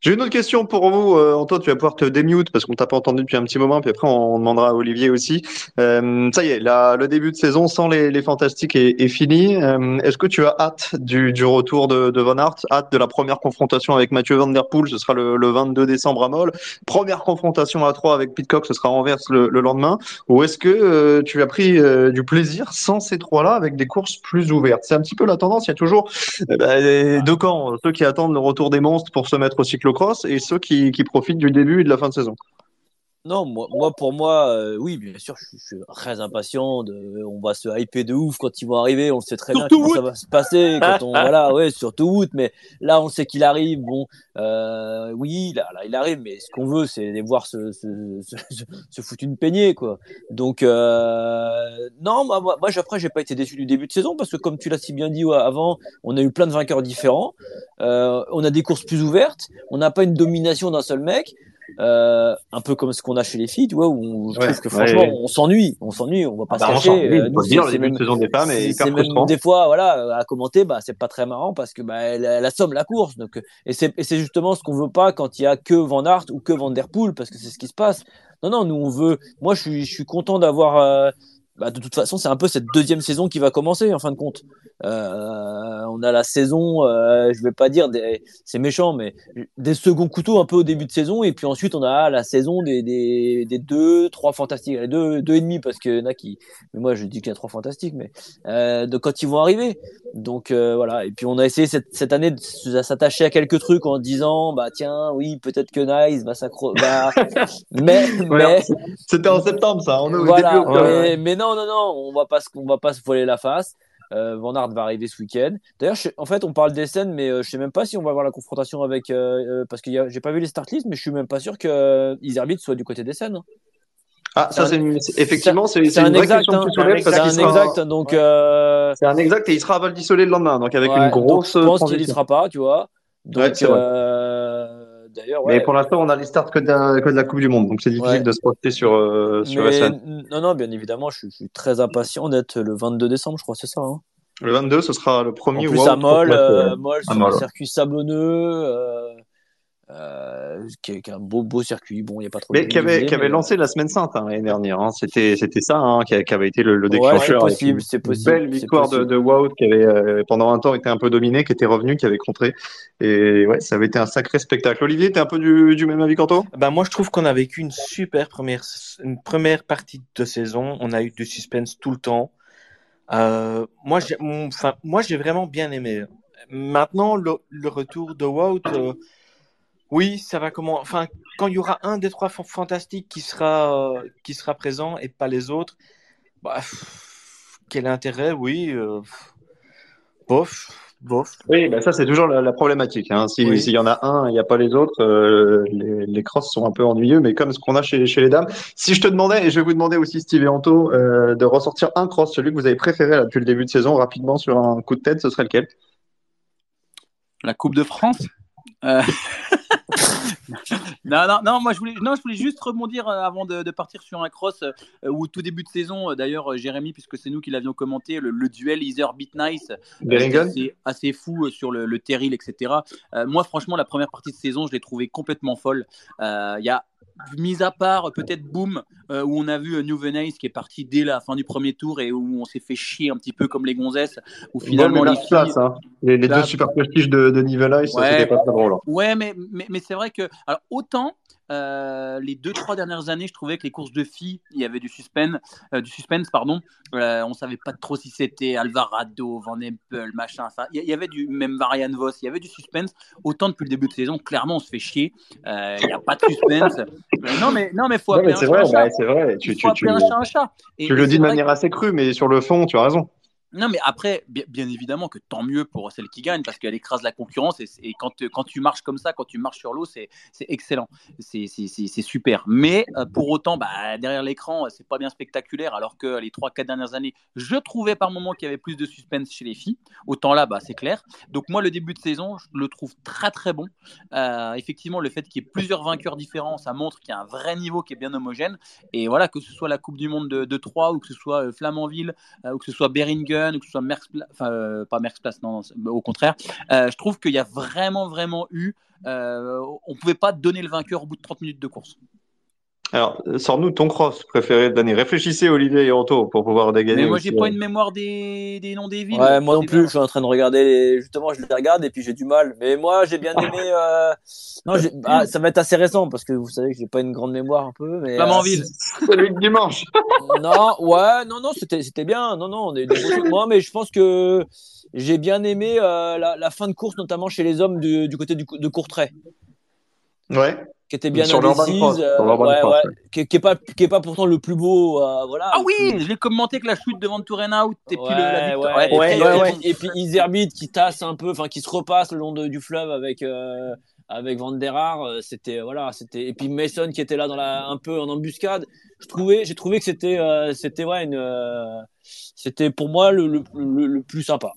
J'ai une autre question pour vous. Euh, Antoine, tu vas pouvoir te démute parce qu'on t'a pas entendu depuis un petit moment, puis après on demandera à Olivier aussi. Euh, ça y est, la- le début de saison sans les, les fantastiques est, est fini. Euh, Est-ce que tu as hâte du, du retour de, de Van Aert, hâte de la première confrontation avec Mathieu Van Der Poel, ce sera le, le 22 décembre à Moll. Première confrontation à 3 avec Pitcock, ce sera à Anvers le, le lendemain. Ou est-ce que euh, tu as pris euh, du plaisir sans ces trois-là avec des courses plus ouvertes? C'est un petit peu la tendance. Il y a toujours eh ben, deux camps, ceux qui attendent le retour des monstres pour se mettre cyclocross et ceux qui, qui profitent du début et de la fin de saison. Non, moi, moi pour moi, euh, oui, bien sûr, je, suis- je suis très impatient. De, on va se hyper de ouf quand ils vont arriver. On sait très bien comment ça va se passer. Quand on, voilà, ouais, surtout Wout. Mais là, on sait qu'il arrive. Bon, euh, oui, là, là, il arrive. Mais ce qu'on veut, c'est les voir se, se, se, se- foutre une peignée, quoi. Donc, euh, non, moi, moi, moi, après, j'ai pas été déçu du début de saison parce que, comme tu l'as si bien dit ouais, avant, on a eu plein de vainqueurs différents. Euh, on a des courses plus ouvertes. On n'a pas une domination d'un seul mec. Euh, un peu comme ce qu'on a chez les filles, tu vois, où je Ouais, trouve que franchement, ouais, ouais. on s'ennuie, on s'ennuie, on va pas Bah, se on cacher. Euh, nous, dire, c'est- le c'est début même- saison des femmes est c'est même des fois, voilà, à commenter, bah, c'est pas très marrant parce que bah, elle, elle assomme la course. Donc, euh, et c'est et c'est justement ce qu'on veut pas quand il y a que Van Aert ou que Van Der Poel parce que c'est ce qui se passe. Non, non, nous on veut. Moi, je suis, je suis content d'avoir. euh, bah, de toute façon, c'est un peu cette deuxième saison qui va commencer en fin de compte. Euh, on a la saison, euh, je vais pas dire des, c'est méchant, mais des seconds couteaux un peu au début de saison, et puis ensuite on a la saison des, des, des deux, trois fantastiques, les deux, deux et demi parce qu'il y en a qui, mais moi je dis qu'il y a trois fantastiques, mais euh, de quand ils vont arriver. Donc euh, voilà, et puis on a essayé cette, cette année de s'attacher à quelques trucs en disant, bah tiens, oui, peut-être que Nice va s'accrocher, bah, mais, mais, C'était en septembre, ça. On est au voilà, début mais, mais non, non, non, on va pas, se- on va pas se voiler la face. Euh, Van Aert va arriver ce week-end. D'ailleurs, en fait, on parle des scènes, mais euh, je sais même pas si on va avoir la confrontation avec, euh, euh, parce que a- j'ai pas vu les start lists, mais je suis même pas sûr que euh, Iservit soit du côté des scènes. hein. Ah, ça, c'est un- effectivement, c'est un vraie exact, hein. c'est un exact, donc. C'est un exact et il sera à Val d'Isolé le lendemain, donc avec ouais, une grosse je pense qu'il y sera pas, tu vois. Donc, Ouais, d'ailleurs, ouais. Mais pour l'instant, on a les starts que de la, que de la Coupe du Monde, donc c'est difficile Ouais. de se projeter sur, euh, sur Mais non, non, bien évidemment, je, suis- je suis très impatient d'être le 22 décembre, je crois, c'est ça. Hein. Le 22, ce sera le En premier plus, World à Moll, Cross Match, euh, euh, sur un circuit sablonneux, euh, qui, est, qui est un beau, beau circuit. Bon, il n'y a pas trop de Mais qui avait, qui lancé la semaine sainte hein, l'année dernière. Hein. C'était, c'était ça hein, qui, a- qui avait été le, le Ouais, c'est déclencheur. avec possible, une c'est possible. Belle c'est victoire de, possible. de Wout qui avait euh, pendant un temps été un peu dominé, qui était revenu, qui avait contré. Et ouais, ça avait été un sacré spectacle. Olivier, t'es un peu du, du même avis qu'Anto Ben moi, je trouve qu'on a vécu une super première, une première partie de saison. On a eu du suspense tout le temps. Euh, moi, j'ai, mon- enfin, moi, j'ai vraiment bien aimé. Maintenant, le, le retour de Wout, euh, oui, ça va comment. Enfin, quand il y aura un des trois fan- fantastiques qui sera, euh, qui sera présent et pas les autres, bah, pff, quel intérêt, oui. euh, bof, bof. Oui, bah ça c'est toujours la, la problématique. Hein. Oui. S'il y en a un, il n'y a pas les autres, euh, les, les crosses sont un peu ennuyeux, mais comme ce qu'on a chez, chez les dames. Si je te demandais, et je vais vous demander aussi Steve et Anto, euh, de ressortir un cross, celui que vous avez préféré là, depuis le début de saison, rapidement sur un coup de tête, ce serait lequel? La Coupe de France? Euh, non, non, non, moi je voulais, non, je voulais juste rebondir euh, avant de, de partir sur un cross euh, où tout début de saison, euh, d'ailleurs, euh, Jérémy, puisque c'est nous qui l'avions commenté, le, le duel Ether Beat Nice, euh, assez fou sur le, le terril, etc. Euh, moi, franchement, la première partie de saison, je l'ai trouvé complètement folle. Il y a, mis à part peut-être Boom, euh, où on a vu New Venice qui est parti dès la fin du premier tour et où on s'est fait chier un petit peu comme les gonzesses, où finalement Bon, les filles. hein. Les, les Là, deux super prestiges de, de Nivelles, ça Ouais. c'était pas très drôle. hein. Ouais, mais, mais, mais c'est vrai que. Alors, autant euh, les deux, trois dernières années, je trouvais que les courses de filles, il y avait du suspense, euh, du suspense pardon. Euh, on savait pas trop si c'était Alvarado, Van Empel, machin. Enfin, il y, avait du. Même Varian Voss, il y avait du suspense. Autant depuis le début de saison, clairement, on se fait chier. Euh, Il n'y a pas de suspense. Non, mais, non, mais faut Non, appeler mais un vrai, un chat. bah, c'est vrai. Tu, Il tu, faut tu, appeler un chat un chat. Et- tu et le dis de manière assez crue, mais sur le fond, tu as raison. Non, mais après, bien, évidemment que tant mieux pour celle qui gagne parce qu'elle écrase la concurrence et, quand, quand tu marches comme ça, quand tu marches sur l'eau, c'est excellent, c'est super. Mais euh, pour autant, bah, derrière l'écran, c'est pas bien spectaculaire alors que les 3-4 dernières années, je trouvais par moments qu'il y avait plus de suspense chez les filles. Autant là, bah, c'est clair. Donc moi, le début de saison, je le trouve très très bon. Euh, effectivement, le fait qu'il y ait plusieurs vainqueurs différents, ça montre qu'il y a un vrai niveau qui est bien homogène. Et voilà, que ce soit la Coupe du Monde de, de 3 ou que ce soit euh, Flamanville, euh, ou que ce soit Beringen, ou que ce soit Merckx, enfin euh, pas Merckx Place, non, non, au contraire. Euh, je trouve qu'il y a vraiment, vraiment eu. euh, on pouvait pas donner le vainqueur au bout de 30 minutes de course. Alors, sors-nous ton cross préféré de l'année. Réfléchissez, Olivier et Anto, pour pouvoir dégainer. Mais moi, j'ai pas euh, une mémoire des, des noms des villes. Ouais, moi non plus. Je suis en train de regarder. Les... Justement, je les regarde et puis j'ai du mal. Mais moi, j'ai bien aimé. Euh... Non, ah, ça va être assez récent parce que vous savez que j'ai pas une grande mémoire un peu. Mais Flamanville. euh, Celui de dimanche. non, ouais, non, non, c'était c'était bien. Non, non, on est moi, mais je pense que j'ai bien aimé euh, la, la fin de course, notamment chez les hommes du, du côté du, de Courtrai, Ouais. Qui était bien Sur l'Urban indécise. Cross, euh, sur l'Urban ouais, Cross, ouais, qui, qui est pas qui est pas pourtant le plus beau. euh, voilà. Ah oui, je l'ai commenté que la chute devant Turena out et puis le, la victoire. ouais, Ouais, et, puis, ouais, et ouais. puis- et puis Iserbyt qui tasse un peu, enfin qui se repasse le long de- du fleuve avec euh, avec Van der Haar, euh, c'était voilà, c'était et puis Mason qui était là dans la un peu en embuscade. Je trouvais, j'ai trouvé que c'était euh, c'était ouais une euh, c'était pour moi le, le, le, le plus sympa.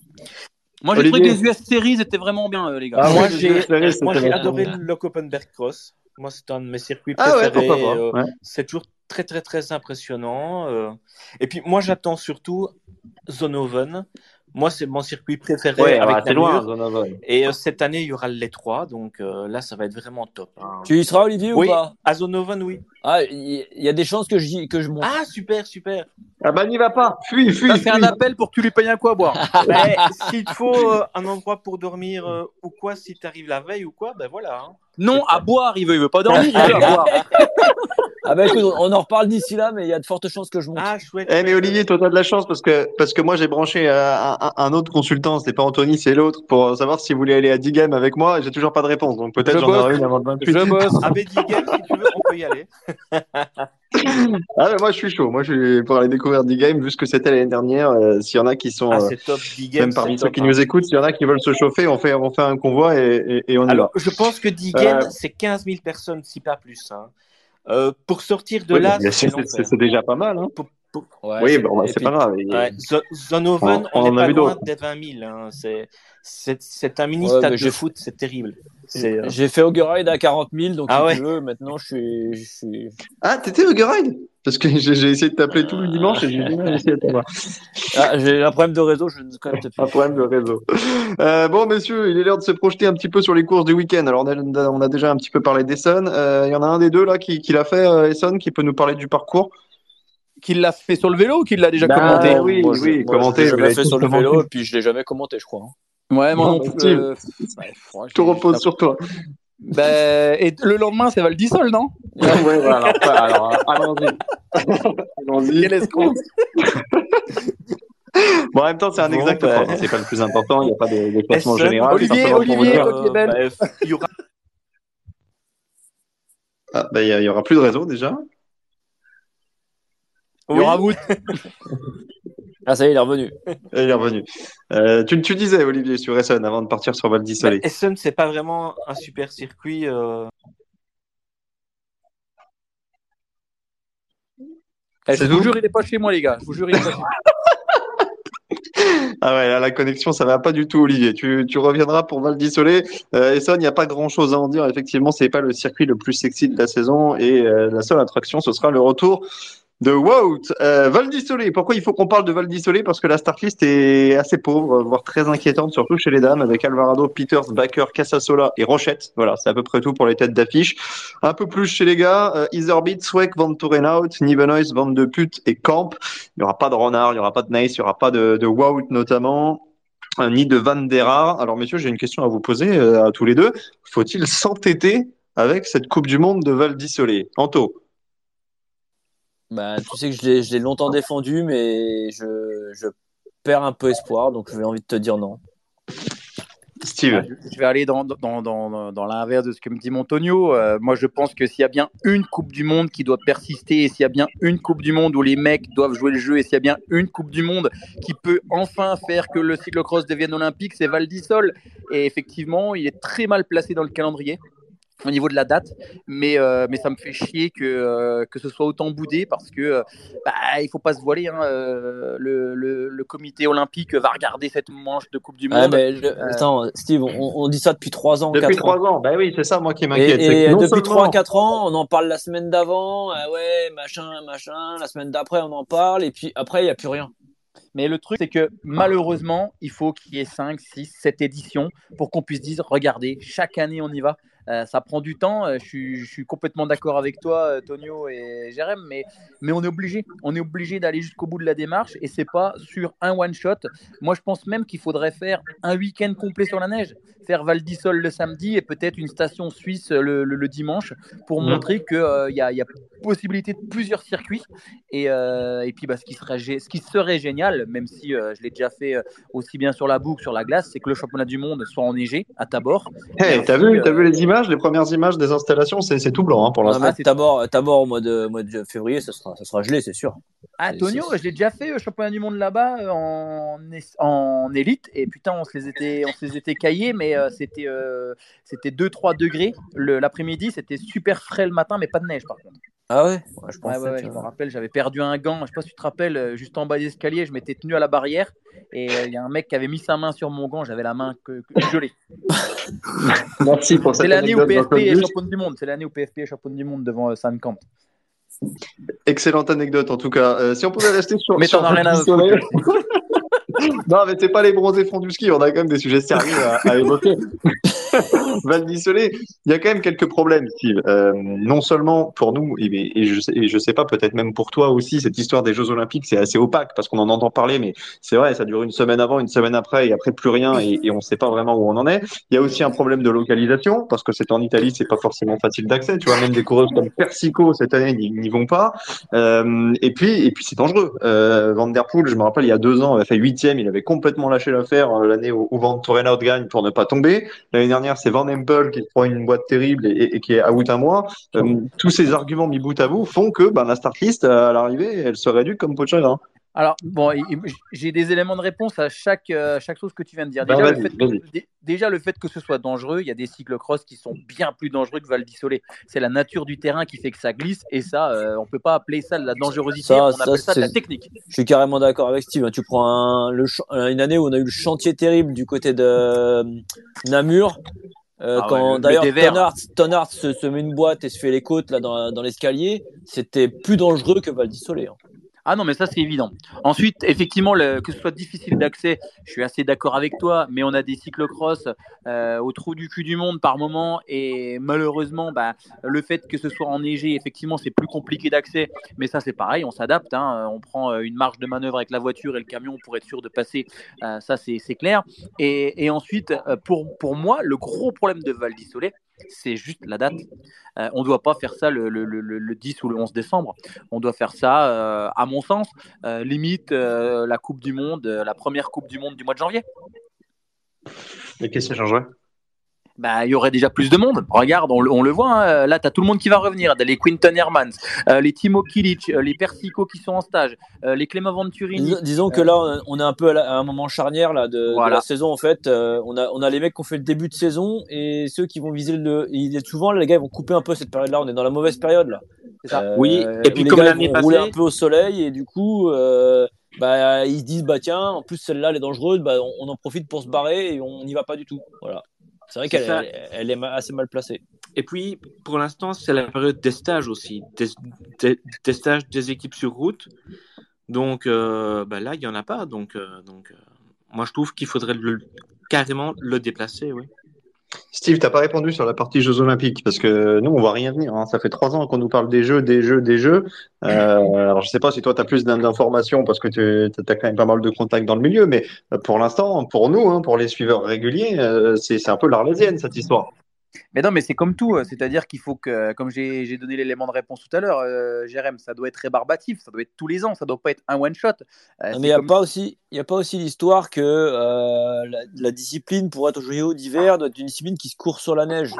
Moi, j'ai trouvé que les US Series étaient vraiment bien, euh, les gars. Ah, moi, j'ai adoré le Kopenberg Cross. Moi, c'est un de mes circuits Ah ouais, préférés. euh, Ouais. C'est toujours très, très, très impressionnant. euh. Et puis, moi, j'attends surtout Zonhoven. Moi, c'est mon circuit préféré Ouais, avec ah, c'est loin. Et euh, cette année, il y aura les trois. Donc euh, là, ça va être vraiment top. hein. Tu y seras Olivier Oui, ou pas? à Zonhoven, oui. Ah, il y, a des chances que je que je monte. Ah, super, super. Ah bah n'y va pas. Fuis, fuis, Ça fait un appel pour que tu lui payes un coup à boire. Ben, S'il te faut euh, un endroit pour dormir euh, ou quoi, si tu arrives la veille ou quoi, ben voilà. hein. Non, à boire, il veut, il veut pas dormir, il veut à boire. Ah bah écoute, on en reparle d'ici là, mais il y a de fortes chances que je monte. Ah, chouette. Eh mais. Olivier, toi t'as de la chance parce que parce que moi j'ai branché euh, un, autre consultant, c'était pas Anthony, c'est l'autre pour savoir s'il voulait aller à 10 games avec moi. et J'ai toujours pas de réponse, donc peut-être Je j'en aurai une avant le 28. Je bosse. À Bédi Game, si tu veux, on peut y aller. Ah mais moi je suis chaud, moi je suis pour aller découvrir 10 games vu ce que c'était l'année dernière. euh, s'il y en a qui sont Ah, euh, c'est top. 10 games, même parmi ceux top, qui hein. nous écoutent, s'il y en a qui veulent se chauffer, on fait on fait un convoi et, et, et on y Alors, va. je pense que 10 games, Euh, c'est 15 000 personnes, si pas plus. hein. Euh, pour sortir de Oui, là, c'est déjà pas mal. Hein. Pour- pour- Ouais, oui, c'est- bon, bah, c'est pas grave. Ouais, On- on on a pas loin d'autres. des 20 000. hein. C'est- C'est un mini Ouais, stade de j'ai- foot, c'est terrible. C'est, euh, J'ai fait Oggeride à 40 000, donc Ah si ouais. tu veux, maintenant je suis, je suis... Ah, t'étais au Ride Parce que j'ai j'ai essayé de t'appeler tout le dimanche et j'ai du mal à essayer de t'avoir. Ah, j'ai un problème de réseau, je ne capte plus. Un problème de réseau. Euh, bon, messieurs, il est l'heure de se projeter un petit peu sur les courses du week-end. Alors, on a, on a déjà un petit peu parlé d'Esson. Euh, Il y en a un des deux là qui, qui l'a fait, euh, Esson, qui peut nous parler du parcours? Qu'il l'a fait sur le vélo ou qu'il l'a déjà Bah, commenté? oui, Moi, oui, moi, commenté, Je l'ai jamais fait sur le vélo, et puis je l'ai jamais commenté, je crois. Ouais, moi Non, plus. Euh, ouais, Tout repose sur toi. Ben, et le lendemain, c'est Val d'Isol, non ouais, voilà, alors, ça, alors, allons-y. allons-y. Quel escroc Bon, en même temps, c'est un Bon, exact bah. c'est pas le plus important. Il n'y a pas de, de classement général. Olivier, Olivier, belle. bref, il y aura Ah, bah, il y a- il y aura plus de réseau déjà. Il y aura vous. Ah, ça y est, il est revenu. Il est revenu. Euh, tu, tu disais, Olivier, sur Essen, avant de partir sur Val di Sole. Bah, Essen, c'est pas vraiment un super circuit. euh, Eh, je vous jure, il est pas chez moi, les gars. Je vous jure, il est pas chez moi. Ah ouais, là, la connexion, ça va pas du tout, Olivier. Tu, tu reviendras pour Val di Sole. Euh, Essonne, il n'y a pas grand chose à en dire. Effectivement, c'est pas le circuit le plus sexy de la saison et euh, la seule attraction, ce sera le retour de Wout. Euh, Val di Sole. Pourquoi il faut qu'on parle de Val di Sole Parce que la startlist est assez pauvre, voire très inquiétante, surtout chez les dames, avec Alvarado, Peters, Baker, Casasola et Rochette. Voilà, c'est à peu près tout pour les têtes d'affiche. Un peu plus chez les gars, euh, Iserbyt, Sweck, Van Torenhout, Nivenois, Van de Put et Camp. Il n'y aura pas de Renard, il n'y aura pas de Nice, il n'y aura pas de, de Wout notamment. ni de Van der Haar. Alors, messieurs, j'ai une question à vous poser à tous les deux. Faut-il s'entêter avec cette Coupe du Monde de Val d'Issolé? Anto bah, Tu sais que je l'ai longtemps défendu, mais je, je perds un peu espoir, donc j'ai envie de te dire non. Steve. Je vais aller dans, dans, dans, dans l'inverse de ce que me dit Montonio. Euh, moi, je pense que s'il y a bien une Coupe du Monde qui doit persister, et s'il y a bien une Coupe du Monde où les mecs doivent jouer le jeu, et s'il y a bien une Coupe du Monde qui peut enfin faire que le cyclocross devienne olympique, c'est Val d'Isol. Et effectivement, il est très mal placé dans le calendrier au niveau de la date, mais, euh, mais ça me fait chier que, euh, que ce soit autant boudé parce que euh, bah, il faut pas se voiler. Hein, le, le, le, comité olympique va regarder cette manche de Coupe du Monde. attends, Steve, on, on, dit ça depuis trois ans. Depuis trois ans, bah oui, c'est ça moi qui m'inquiète. Et, et depuis trois, quatre ans, on en parle la semaine d'avant, ah ouais, machin, machin. La semaine d'après, on en parle, et puis après, il n'y a plus rien. Mais le truc, c'est que malheureusement, il faut qu'il y ait 5, 6, 7 éditions pour qu'on puisse dire regardez, chaque année on y va. Euh, ça prend du temps. Euh, je suis, complètement d'accord avec toi, euh, Tonio et Jérém, mais, mais on est obligé. On est obligé d'aller jusqu'au bout de la démarche et c'est pas sur un one shot. Moi, je pense même qu'il faudrait faire un week-end complet sur la neige, faire Val d'Isol le samedi et peut-être une station suisse le, dimanche pour mmh. montrer qu'il y, a, y a possibilité de plusieurs circuits. Et, et puis, bah, ce, qui serait, ce qui serait génial, même si je l'ai déjà fait aussi bien sur la boucle, sur la glace, c'est que le championnat du monde soit enneigé à Tabor. Hey, t'as vu, as vu les images les premières images des installations, c'est tout blanc hein, pour l'instant. Tabor, au mois de, mois de février, ça sera, ça sera gelé, c'est sûr. Ah, Tonio, je l'ai déjà fait, au championnat du monde là-bas, euh, en, en élite, et putain, on se les était, on se les était caillés, mais euh, c'était euh, c'était 2-3 degrés l'après-midi, c'était super frais le matin, mais pas de neige par contre. Ah ouais, Je, me rappelle, j'avais perdu un gant. Je sais pas si tu te rappelles, juste en bas des escaliers, je m'étais tenu à la barrière et il y a un mec qui avait mis sa main sur mon gant. J'avais la main que, gelée. Merci pour C'est l'année où PFP est champion du monde. C'est l'année où PFP est champion du monde devant Sam Camp. Excellente anecdote en tout cas. Euh, si on pouvait rester sur. Mais t'en as rien à non, mais c'est pas les bronzés fonds du ski. On a quand même des sujets sérieux à, évoquer. Val il y a quand même quelques problèmes, Steve. Euh, non seulement pour nous, et, je, sais, sais pas, peut-être même pour toi aussi, cette histoire des Jeux Olympiques, c'est assez opaque parce qu'on en entend parler, mais c'est vrai, ça dure une semaine avant, une semaine après, et après plus rien, et, on ne sait pas vraiment où on en est. Il y a aussi un problème de localisation parce que c'est en Italie, c'est pas forcément facile d'accès. Tu vois, même des coureuses comme Persico cette année n'y vont pas. Euh, et puis, et puis c'est dangereux. Euh, Van der Poel, je me rappelle, il y a deux ans, il avait fait huitième, il avait complètement lâché l'affaire euh, l'année où, où Van Torenhout gagne pour ne pas tomber. L'année dernière, c'est Van Qui prend une boîte terrible et, qui est à out un mois. Euh, tous ces arguments mis bout à bout font que ben, la start list, à l'arrivée, elle se réduit comme peau de chagrin. Alors, bon, j'ai des éléments de réponse à chaque, euh, chaque chose que tu viens de dire. Bah, déjà, le fait que, déjà, le fait que ce soit dangereux, il y a des cyclocross qui sont bien plus dangereux que Val d'Isolé. C'est la nature du terrain qui fait que ça glisse, et ça, euh, on peut pas appeler ça de la dangerosité, on appelle ça de la technique. Je suis carrément d'accord avec Steve. Hein. Tu prends le, une année où on a eu le chantier terrible du côté de euh. Ah quand d'ailleurs Tonart, se, se, met une boîte et se fait les côtes là dans, dans l'escalier, c'était plus dangereux que Val d'Isolé. Hein. Ah non, mais ça, c'est évident. Ensuite, effectivement, que ce soit difficile d'accès, je suis assez d'accord avec toi, mais on a des cyclocross euh, au trou du cul du monde par moment, et malheureusement, bah, le fait que ce soit enneigé, effectivement, c'est plus compliqué d'accès, mais ça, c'est pareil, on s'adapte, hein. on prend euh, une marge de manœuvre avec la voiture et le camion pour être sûr de passer, euh, ça, c'est clair. Et, ensuite, pour, pour moi, le gros problème de Val d'Isolé, c'est juste la date. Euh, on ne doit pas faire ça le, le, le, 10 ou le 11 décembre. On doit faire ça, euh, à mon sens, euh, limite la Coupe du Monde, la première Coupe du Monde du mois de janvier. Et qu'est-ce qui bah, il y aurait déjà plus de monde. Regarde, on, le voit. Hein. Là, tu as tout le monde qui va revenir. Les Quinton Hermans, euh, les Timo Kilic, euh, les Persico qui sont en stage, euh, les Clément Venturini. disons que là, on est un peu à, un moment charnière là, de, la saison. En fait, on, a, on a les mecs qui ont fait le début de saison et ceux qui vont viser le. Il souvent, les gars, ils vont couper un peu cette période-là. On est dans la mauvaise période là. Ça. oui, et puis comme l'année passée. un peu au soleil et du coup. bah, ils se disent bah tiens en plus celle-là elle est dangereuse bah, on, on en profite pour se barrer et on n'y va pas du tout voilà c'est vrai qu'elle elle est assez mal placée. Et puis, pour l'instant, c'est la période des stages aussi, des, stages des équipes sur route. Donc euh, bah là, il n'y en a pas. Donc, euh, donc euh, moi, je trouve qu'il faudrait le, carrément le déplacer. Oui. Steve, t'as pas répondu sur la partie Jeux Olympiques parce que nous on voit rien venir. hein. Ça fait trois ans qu'on nous parle des Jeux, des Jeux, des Jeux. Euh, alors je sais pas si toi t'as plus d'in- d'informations parce que tu as quand même pas mal de contacts dans le milieu, mais euh, pour l'instant, pour nous, hein, pour les suiveurs réguliers, euh, c'est c'est un peu l'arlésienne cette histoire. Mais non, mais c'est comme tout, euh, c'est-à-dire qu'il faut que, comme j'ai donné l'élément de réponse tout à l'heure, euh, Jérém, ça doit être rébarbatif, ça doit être tous les ans, ça doit pas être un one shot. Euh, mais il n'y a, comme- pas aussi- y a pas aussi l'histoire que euh, la, la discipline pour être aux JO d'hiver doit être une discipline qui se court sur la neige.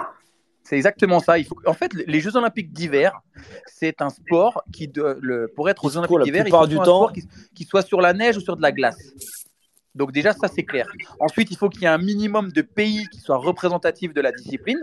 C'est exactement ça. Il faut... En fait, les Jeux Olympiques d'hiver, c'est un sport qui, de... le... pour être aux Jeux Olympiques d'hiver, il faut du un temps. sport qui... qui soit sur la neige ou sur de la glace. Donc déjà, ça c'est clair. Ensuite, il faut qu'il y ait un minimum de pays qui soient représentatifs de la discipline.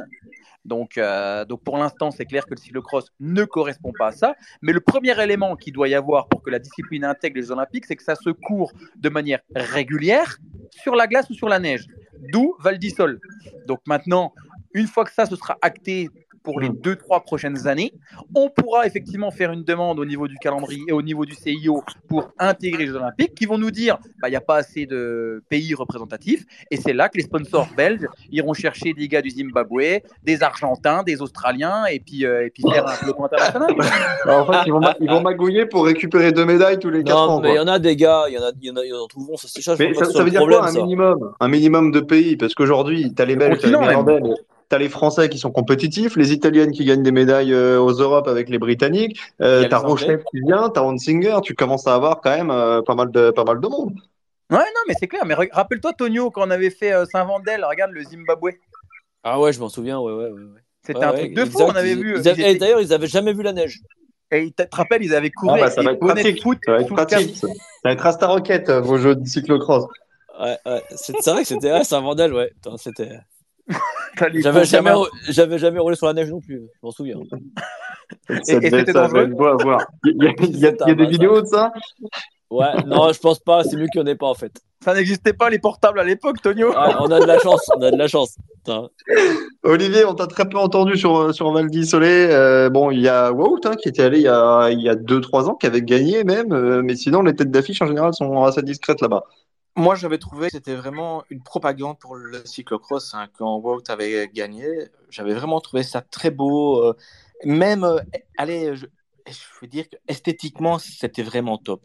Donc, euh, donc pour l'instant, c'est clair que le cyclocross ne correspond pas à ça. Mais le premier élément qu'il doit y avoir pour que la discipline intègre les Olympiques, c'est que ça se court de manière régulière sur la glace ou sur la neige. D'où Val d'Isol. Donc maintenant, une fois que ça se sera acté pour les deux, trois prochaines années, on pourra effectivement faire une demande au niveau du calendrier et au niveau du CIO pour intégrer les Jeux Olympiques qui vont nous dire bah, il n'y a pas assez de pays représentatifs. Et c'est là que les sponsors belges iront chercher des gars du Zimbabwe, des Argentins, des Australiens et puis, euh, et puis faire un peloton international. Alors, en fait, ils vont, ils vont magouiller pour récupérer deux médailles tous les quatre Non, ans. mais il y en a des gars, il y en a, y en a, ils en trouveront, ça c'est ça. ça, ça veut dire problème, quoi un ça. minimum? Un minimum de pays? Parce qu'aujourd'hui, t'as les Le Belges, t'as les continent, Néerlandais, t'as les Français qui sont compétitifs, les Italiennes qui gagnent des médailles euh, aux Europes avec les Britanniques, euh, t'as. Rochelle qui vient, t'as Hansinger, tu commences à avoir quand même euh, pas mal de pas mal de monde. Ouais, non, mais c'est clair. Mais rappelle-toi, Tonio, quand on avait fait euh, Saint-Vandel, regarde le Zimbabwe. Ah ouais, je m'en souviens, ouais, ouais, ouais. C'était Ouais, un ouais, truc de fou. On avait ils- vu. étaient- D'ailleurs, ils avaient jamais vu la neige. Et tu te rappelles, ils avaient couru Ah bah, ça va être pratique. foot Ça va être pratique. Ça Ça va être Asta Rocket, vos jeux de cyclocross. Ouais, ouais. C'est vrai que c'était ouais, c'est un vandal, ouais. C'était. J'avais jamais, gamins. j'avais jamais roulé sur la neige non plus. Je m'en souviens. Ça et devait- c'était ça dangereux devait être beau à voir. Il y a, il y a- il y a des vidéos de ça? Ouais, non, je pense pas. C'est mieux qu'il n'y en ait pas en fait. Ça n'existait pas les portables à l'époque, Tonio. Ouais, on a de la chance. On a de la chance. Putain. Olivier, on t'a très peu entendu sur, sur Val d'Isolé. Euh, bon, il y a Wout hein, qui était allé il y a, il y a deux, trois ans, qui avait gagné même. euh, mais sinon, les têtes d'affiche en général sont assez discrètes là-bas. Moi, j'avais trouvé que c'était vraiment une propagande pour le cyclocross hein, quand Wout avait gagné. J'avais vraiment trouvé ça très beau. euh, même, euh, allez, je, je veux dire que esthétiquement, c'était vraiment top.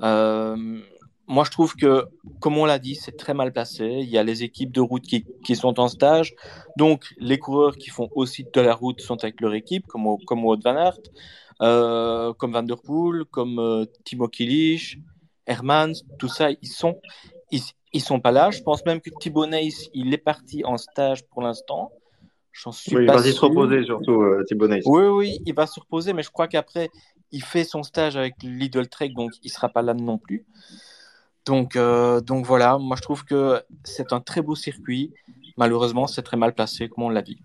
Euh, moi, je trouve que, comme on l'a dit, c'est très mal placé. Il y a les équipes de route qui, sont en stage. Donc, les coureurs qui font aussi de la route sont avec leur équipe, comme, comme Wout van Aert, comme Van Der Poel, comme Timo Kilich, Hermans, tout ça, ils sont, ils, ils sont pas là. Je pense même que Thibaut Neis, il est parti en stage pour l'instant. J'en suis Oui, pas vas-y se sûr. reposer surtout, euh, Thibaut Neis. Oui, oui, il va se reposer, mais je crois qu'après, il fait son stage avec Lidl Trek, donc il sera pas là non plus. Donc, euh, donc voilà, moi je trouve que c'est un très beau circuit. Malheureusement, c'est très mal placé, comme on l'a dit.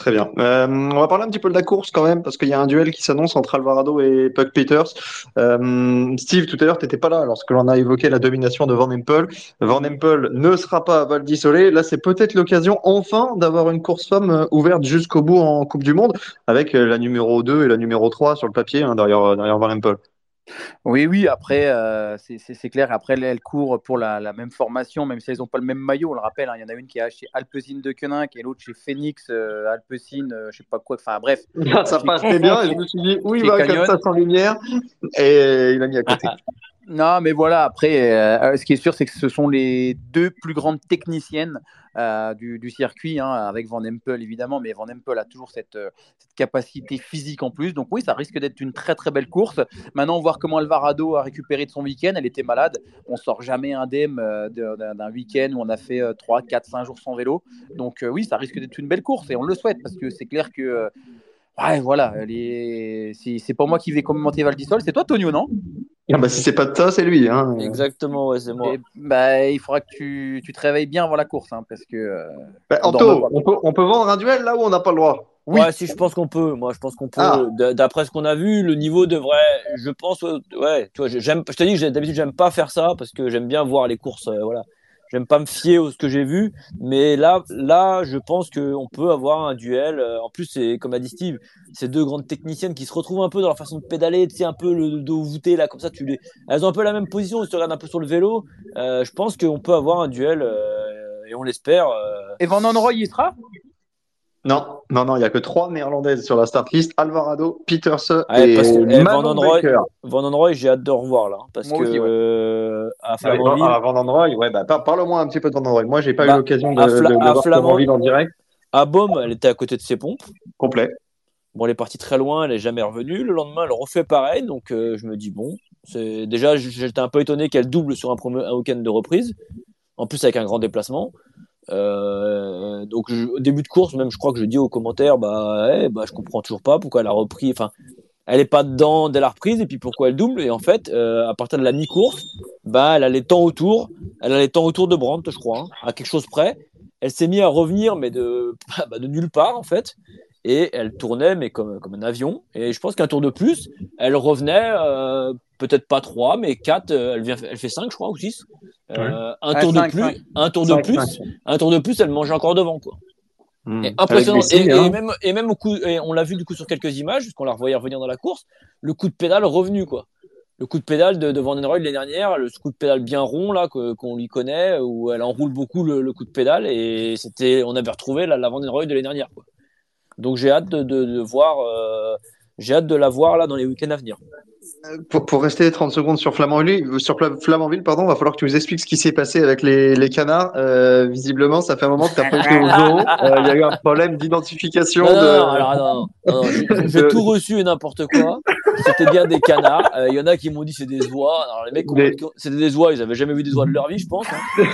Très bien. Euh, on va parler un petit peu de la course quand même, parce qu'il y a un duel qui s'annonce entre Alvarado et Puck Peters. Euh, Steve, tout à l'heure, tu n'étais pas là lorsque l'on a évoqué la domination de Van Empel. Van Empel ne sera pas à Val d'Isolé. Là, c'est peut-être l'occasion enfin d'avoir une course femme euh, ouverte jusqu'au bout en Coupe du Monde, avec la numéro 2 et la numéro 3 sur le papier hein, derrière, derrière Van Empel. Oui, oui, après, euh, c'est- clair. Après, elles courent pour la, la même formation, même si elles n'ont pas le même maillot. On le rappelle, hein, il y en a une qui est chez Alpecin de Koenig et l'autre chez Phoenix, euh, Alpecin, euh, je sais pas quoi. Enfin, bref. Ça Chez- passait bien et je me suis dit où il va Canyon. comme ça sans lumière et il a mis à côté. Non, mais voilà, après, euh, ce qui est sûr, c'est que ce sont les deux plus grandes techniciennes euh, du, circuit, hein, avec Van Empel évidemment, mais Van Empel a toujours cette, euh, cette capacité physique en plus. Donc oui, ça risque d'être une très très belle course. Maintenant, voir comment Alvarado a récupéré de son week-end. Elle était malade. On sort jamais indemne euh, de- d'un week-end où on a fait euh, 3, 4, 5 jours sans vélo. Donc euh, oui, ça risque d'être une belle course et on le souhaite parce que c'est clair que... Ouais, voilà, les... c'est c'est pas moi qui vais commenter Val d'Isol, c'est toi, Tonio, non? Ah bah, si c'est pas de ça, c'est lui. Hein. Exactement, ouais, c'est moi. Et, bah, il faudra que tu, tu te réveilles bien avant la course, hein, parce que. euh, Bah, on Anto, on peut, on peut vendre un duel là où on n'a pas le droit? Oui. Ouais, si je pense qu'on peut. Moi, je pense qu'on peut. Ah. D'après ce qu'on a vu, le niveau devrait. Je pense. ouais, tu vois, j'aime. Je te dis d'habitude j'aime pas faire ça parce que j'aime bien voir les courses. euh, voilà. J'aime pas me fier à ce que j'ai vu, mais là, là, je pense qu'on peut avoir un duel. Euh, En plus, c'est comme a dit Steve, ces deux grandes techniciennes qui se retrouvent un peu dans leur façon de pédaler, tu sais, un peu le dos voûté là, comme ça. Tu les, elles ont un peu la même position. Si tu regardes un peu sur le vélo, euh, je pense qu'on peut avoir un duel. euh, et on l'espère. euh, Et Van il y sera? Non, non, non, il n'y a que trois néerlandaises sur la start list Alvarado, Peterson parce et que- eh, Van Androy-. Van Androy, j'ai hâte de revoir là, parce Moi que aussi, ouais. euh, à Ah, Flamanville, ah, Van Androy, ouais, bah, par- parle-moi un petit peu de Van Androy. Moi, j'ai pas Bah, eu l'occasion de, de- de à voir Flamanville en direct. à Baume, elle était à côté de ses pompes. Complet. Bon, elle est partie très loin, elle est jamais revenue. Le lendemain, elle refait pareil, donc euh, je me dis bon, c'est déjà j'étais un peu étonné qu'elle double sur un, premier- un week-end de reprise, en plus avec un grand déplacement. Euh, donc au début de course, même je crois que je dis aux commentaires, bah, eh, bah je comprends toujours pas pourquoi elle a repris. Enfin, elle est pas dedans dès la reprise et puis pourquoi elle double. Et en fait, euh, à partir de la mi-course, bah elle a les temps autour, elle a les temps autour de Brandt, je crois, hein, à quelque chose près. Elle s'est mise à revenir, mais de, bah, de nulle part en fait et elle tournait mais comme, comme un avion et je pense qu'un tour de plus elle revenait euh, peut-être pas trois mais quatre euh, elle vient elle fait cinq je crois ou six Euh, un Ouais, tour de plus cinq. un tour de plus cinq. un tour de plus elle mangeait encore devant quoi Hmm. et impressionnant hein. même et même au coup et on l'a vu du coup sur quelques images puisqu'on la revoyait revenir dans la course le coup de pédale revenu quoi le coup de pédale de, de Van den Roy l'année dernière, le coup de pédale bien rond là que- qu'on lui connaît, où elle enroule beaucoup le, le coup de pédale et c'était, on avait retrouvé la, la Van den Roy de l'année dernière. Quoi. Donc j'ai hâte de, de, de voir, euh, j'ai hâte de la voir là dans les week-ends à venir. Pour, pour rester 30 secondes sur Flamanville, sur Fla- Flamanville, pardon, va falloir que tu nous expliques ce qui s'est passé avec les, les canards. Euh, visiblement, ça fait un moment que tu n'as pas été au zoo. Euh, Il y a eu un problème d'identification Non, non, de. non, j'ai- tout reçu et n'importe quoi. C'était bien des canards. Euh, Il y en a qui m'ont dit c'est des oies. Alors les mecs, Des- c'était des oies. Ils avaient jamais vu des oies de leur vie, je pense. hein.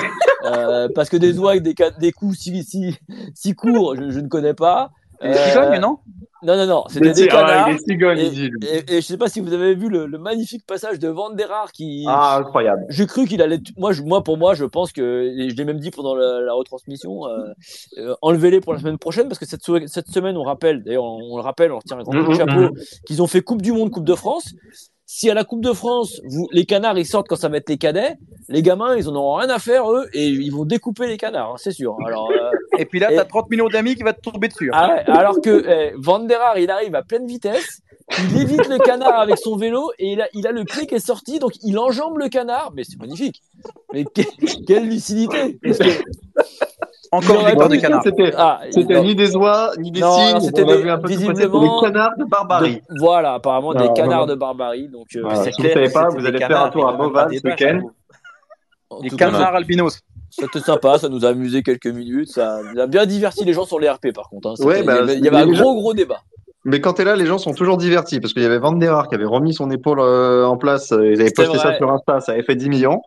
Euh, parce que des oies avec des, coups si, si, si courts, je, je ne connais pas. Les cigognes, Euh, non? Non, non, non. C'était Des- des ah canards. les cigognes, Et, et, et je sais pas si vous avez vu le, le magnifique passage de Van der Haar qui. Ah, incroyable. J'ai cru qu'il allait. Moi, je, moi, pour moi, je pense que et je l'ai même dit pendant la, la retransmission. Euh, euh, enlevez-les pour la semaine prochaine parce que cette, cette semaine, on rappelle. D'ailleurs, on, on le rappelle, on retire un grand coup de Mhm, chapeau qu'ils ont fait Coupe du Monde, Coupe de France. Si à la Coupe de France, vous, les canards, ils sortent quand ça va être les cadets, les gamins, ils en auront rien à faire eux et ils vont découper les canards, hein, c'est sûr. Alors. euh, Et puis là, Et- t'as 30 millions d'amis qui va te tomber dessus. hein. ah alors que eh, Van der Haar, il arrive à pleine vitesse, il évite le canard avec son vélo et il a, il a le pied qui est sorti, donc il enjambe le canard. Mais c'est magnifique. Mais que- quelle lucidité Parce que- Encore une victoire de canard. C'était ah, ni des oies, ni des cygnes. c'était des- visiblement- des canards de barbarie. de- voilà, apparemment des canards non. de barbarie. Donc, euh, Voilà, vous clair savez pas, vous des allez faire un tour à Beauval des ce week-end. tout cas, canards albinos. c'était sympa, ça nous a amusé quelques minutes, ça nous a bien diverti les gens sur les RP par contre. hein. Ouais, bah, il y avait, y avait un gros gros débat. Mais quand t'es là, les gens sont toujours divertis parce qu'il y avait Van der Haar qui avait remis son épaule euh, en place. euh, Ils avaient posté ça sur Insta, ça avait fait 10 millions.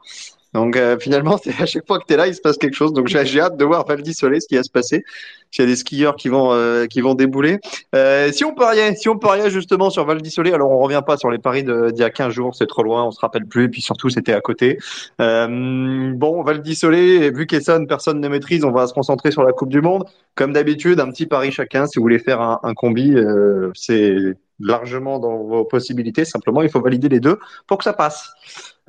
Donc euh, finalement, à chaque fois que t'es là, il se passe quelque chose. Donc j'ai hâte de voir Val d'Isolé ce qui va se passer. S'il y a des skieurs qui vont euh, qui vont débouler. Euh, si on pariait, si on pariait justement sur Val d'Isolé, alors on revient pas sur les paris d'il y a 15 jours, c'est trop loin, on se rappelle plus. Et puis surtout, c'était à côté. Euh, bon, Val d'Isolé, vu qu'Essonne, personne ne maîtrise, on va se concentrer sur la Coupe du Monde. Comme d'habitude, un petit pari chacun. Si vous voulez faire un, un combi, euh, c'est largement dans vos possibilités. Simplement, il faut valider les deux pour que ça passe.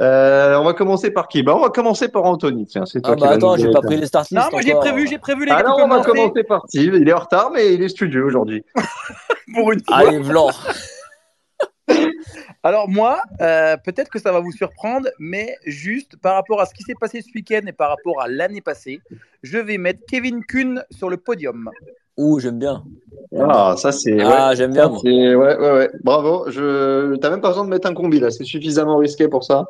Euh, on va commencer par qui? Bah, On va commencer par Anthony. Tiens, c'est toi Ah qui bah vas attends, j'ai pas pris les start Non, moi j'ai prévu, j'ai prévu les gars Alors, on va commencer commencer par Steve. Il est en retard, mais il est studieux aujourd'hui. pour une fois. Allez, Vlan. Alors moi, euh, peut-être que ça va vous surprendre, mais juste par rapport à ce qui s'est passé ce week-end et par rapport à l'année passée, je vais mettre Kevin Kuhn sur le podium. Ouh, j'aime bien. Ah, ça c'est. ouais. Ah, j'aime bien. Moi. ouais, ouais, ouais. Bravo. Je... T'as même pas besoin de mettre un combi là. C'est suffisamment risqué pour ça.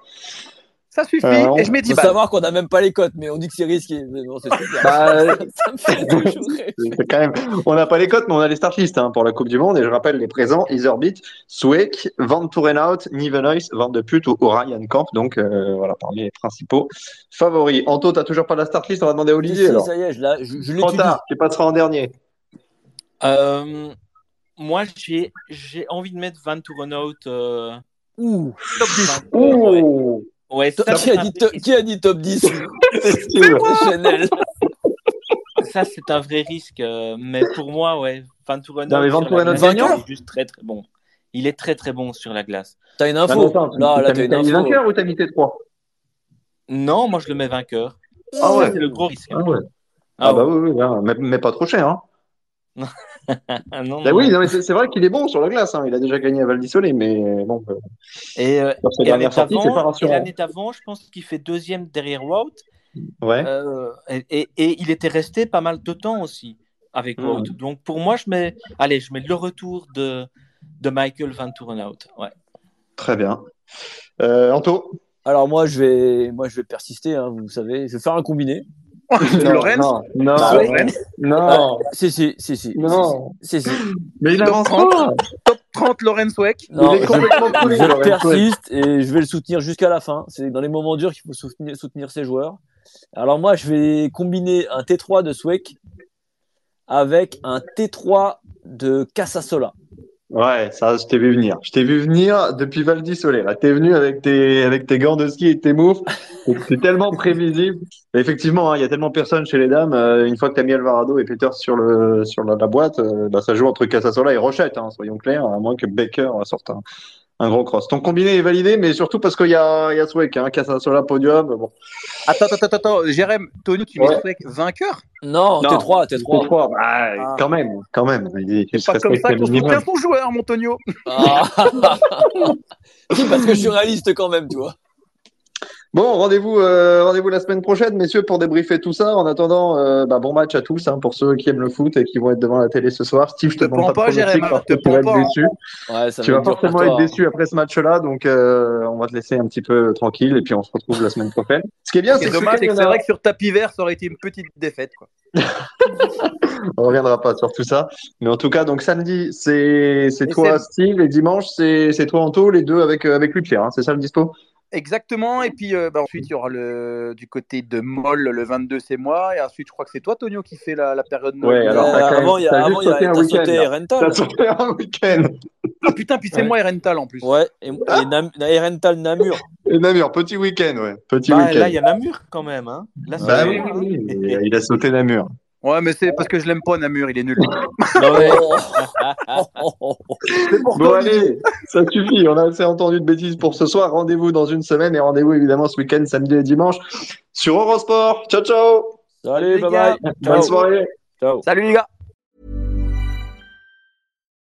Ça suffit, Alors, et je mets 10 Faut balles. savoir qu'on n'a même pas les cotes, mais on dit que c'est risqué. Bon, c'est. Bah, ça me fait toujours rire. C'est quand même, on n'a pas les cotes, mais on a les startlistes hein, pour la Coupe du Monde. Et je rappelle les présents Iserbit, Sweek, Van Tourenhout, Nivenhuis, Van de Put ou Ryan Camp. Donc euh, voilà, parmi les principaux favoris. Anto, t'as toujours pas la startlist? On va demander à Olivier si, alors. ça y est, je, la- je, je Trop tard, tu passeras en dernier. Euh, moi, j'ai j'ai envie de mettre Van Tourenhout. Euh, Ouh. top 10. Ouais, Oh ouais, Top- qui, a dit to- qui a dit top 10 Steve. C'est Chanel. Ça, c'est un vrai risque. euh, mais pour moi, ouais, Van Tourenhout. Non, mais Van sur la Tourenhout glace, vainqueur il est juste très très bon. Il est très très bon sur la glace. T'as une info? Attends, Là, là, t'as t'as mis une t'as mis info. vainqueur ou t'as mis tes trois? Non, moi je le mets vainqueur. Ah Ça, ouais. c'est le gros risque. Ah ouais. Ah Ah bah oui, oui, hein, mais, mais pas trop cher. Hein. Non, non. oui, non, mais c'est vrai qu'il est bon sur la glace. Hein. Il a déjà gagné à Val d'Isolé, mais bon, euh, Et, euh, et l'année d'avant, je pense qu'il fait deuxième derrière Wout. Ouais. Euh, et, et- et il était resté pas mal de temps aussi avec Mhm. Wout. Donc pour moi, je mets, allez, je mets le retour de, de Michael Van Torenhout. Ouais. Très bien. Euh, Anto? Alors moi je vais moi je vais persister, hein, vous savez, je vais faire un combiné. Lorenz Non, non, Bah, non, Si si si si. Non. Si si. mais il Top avance 30. pas. Top 30 Lorenz Weck. Non, il est complètement coulé, je persiste et je vais le soutenir jusqu'à la fin. C'est dans les moments durs qu'il faut soutenir, soutenir ses joueurs. Alors moi, je vais combiner un T3 de Sweck avec un T3 de Casasola. Ouais, ça, je t'ai vu venir. Je t'ai vu venir depuis Val di t'es venu avec tes, avec tes gants de ski et tes moufles. C'est tellement prévisible. Effectivement, hein, il y a tellement personne chez les dames. euh, une fois que t'as mis Alvarado et Peters sur le, sur la, la boîte, euh, bah, ça joue entre Casasola et Rochette, hein, soyons clairs, à moins que Baker sorte un, un gros cross. Ton combiné est validé, mais surtout parce qu'il y a, il y a Sweck, hein, Casasola podium. Bon. Attends, attends, attends, attends. Jérém, Tony, tu Ouais. mets Sweck vainqueur? Non, Non, T3, T3. T3, bah, Ah. quand même, quand même. C'est se pas comme ça un qu'on minimum. soutient son joueur, mon Tonio. Ah. si, parce que je suis réaliste quand même, tu vois. Bon, rendez-vous euh, rendez-vous la semaine prochaine, messieurs, pour débriefer tout ça. En attendant, euh, bah, bon match à tous hein, pour ceux qui aiment le foot et qui vont être devant la télé ce soir. Steve, je te Te demande pas Jérémy, te tu vas être pas, hein. déçu. Ouais, ça Tu va vas être forcément être hein. déçu après ce match-là, donc euh, on va te laisser un petit peu tranquille et puis on se retrouve la semaine prochaine. Ce qui est bien, c'est dommage, c'est que c'est vrai que sur tapis vert, ça aurait été une petite défaite. Quoi. on reviendra pas sur tout ça. Mais en tout cas, donc samedi, c'est toi, Steve, et dimanche, c'est c'est toi, Anto, les deux avec euh, avec lui, Pierre. Hein, c'est ça le dispo? Exactement. Et puis euh, bah, ensuite, il y aura le du côté de Moll, le 22, c'est moi. Et ensuite, je crois que c'est toi, Tonio, qui fait la, la période Ouais, alors, Euh, quand avant, il y a, t'as avant, juste il y a, sauté un t'as week-end, sauté là. Rental. T'as sauté un week-end. Ah putain, puis c'est Ouais. moi et Rental en plus. Ouais, et, et Nam, et Rental Namur. Et Namur, petit week-end, ouais. Petit Bah, week-end. là, il y a Namur quand même. Hein. Là, Bah oui, hein. oui, oui, il a sauté Namur. Ouais, mais c'est parce que je l'aime pas, Namur, il est nul. Non, mais- C'est pour Bon, allez, ça suffit. On a assez entendu de bêtises pour ce soir. Rendez-vous dans une semaine et rendez-vous évidemment ce week-end, samedi et dimanche sur Eurosport. Ciao, ciao. Salut, Les bye gars. bye. Bonne soirée. Ciao. Salut les gars.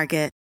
Market.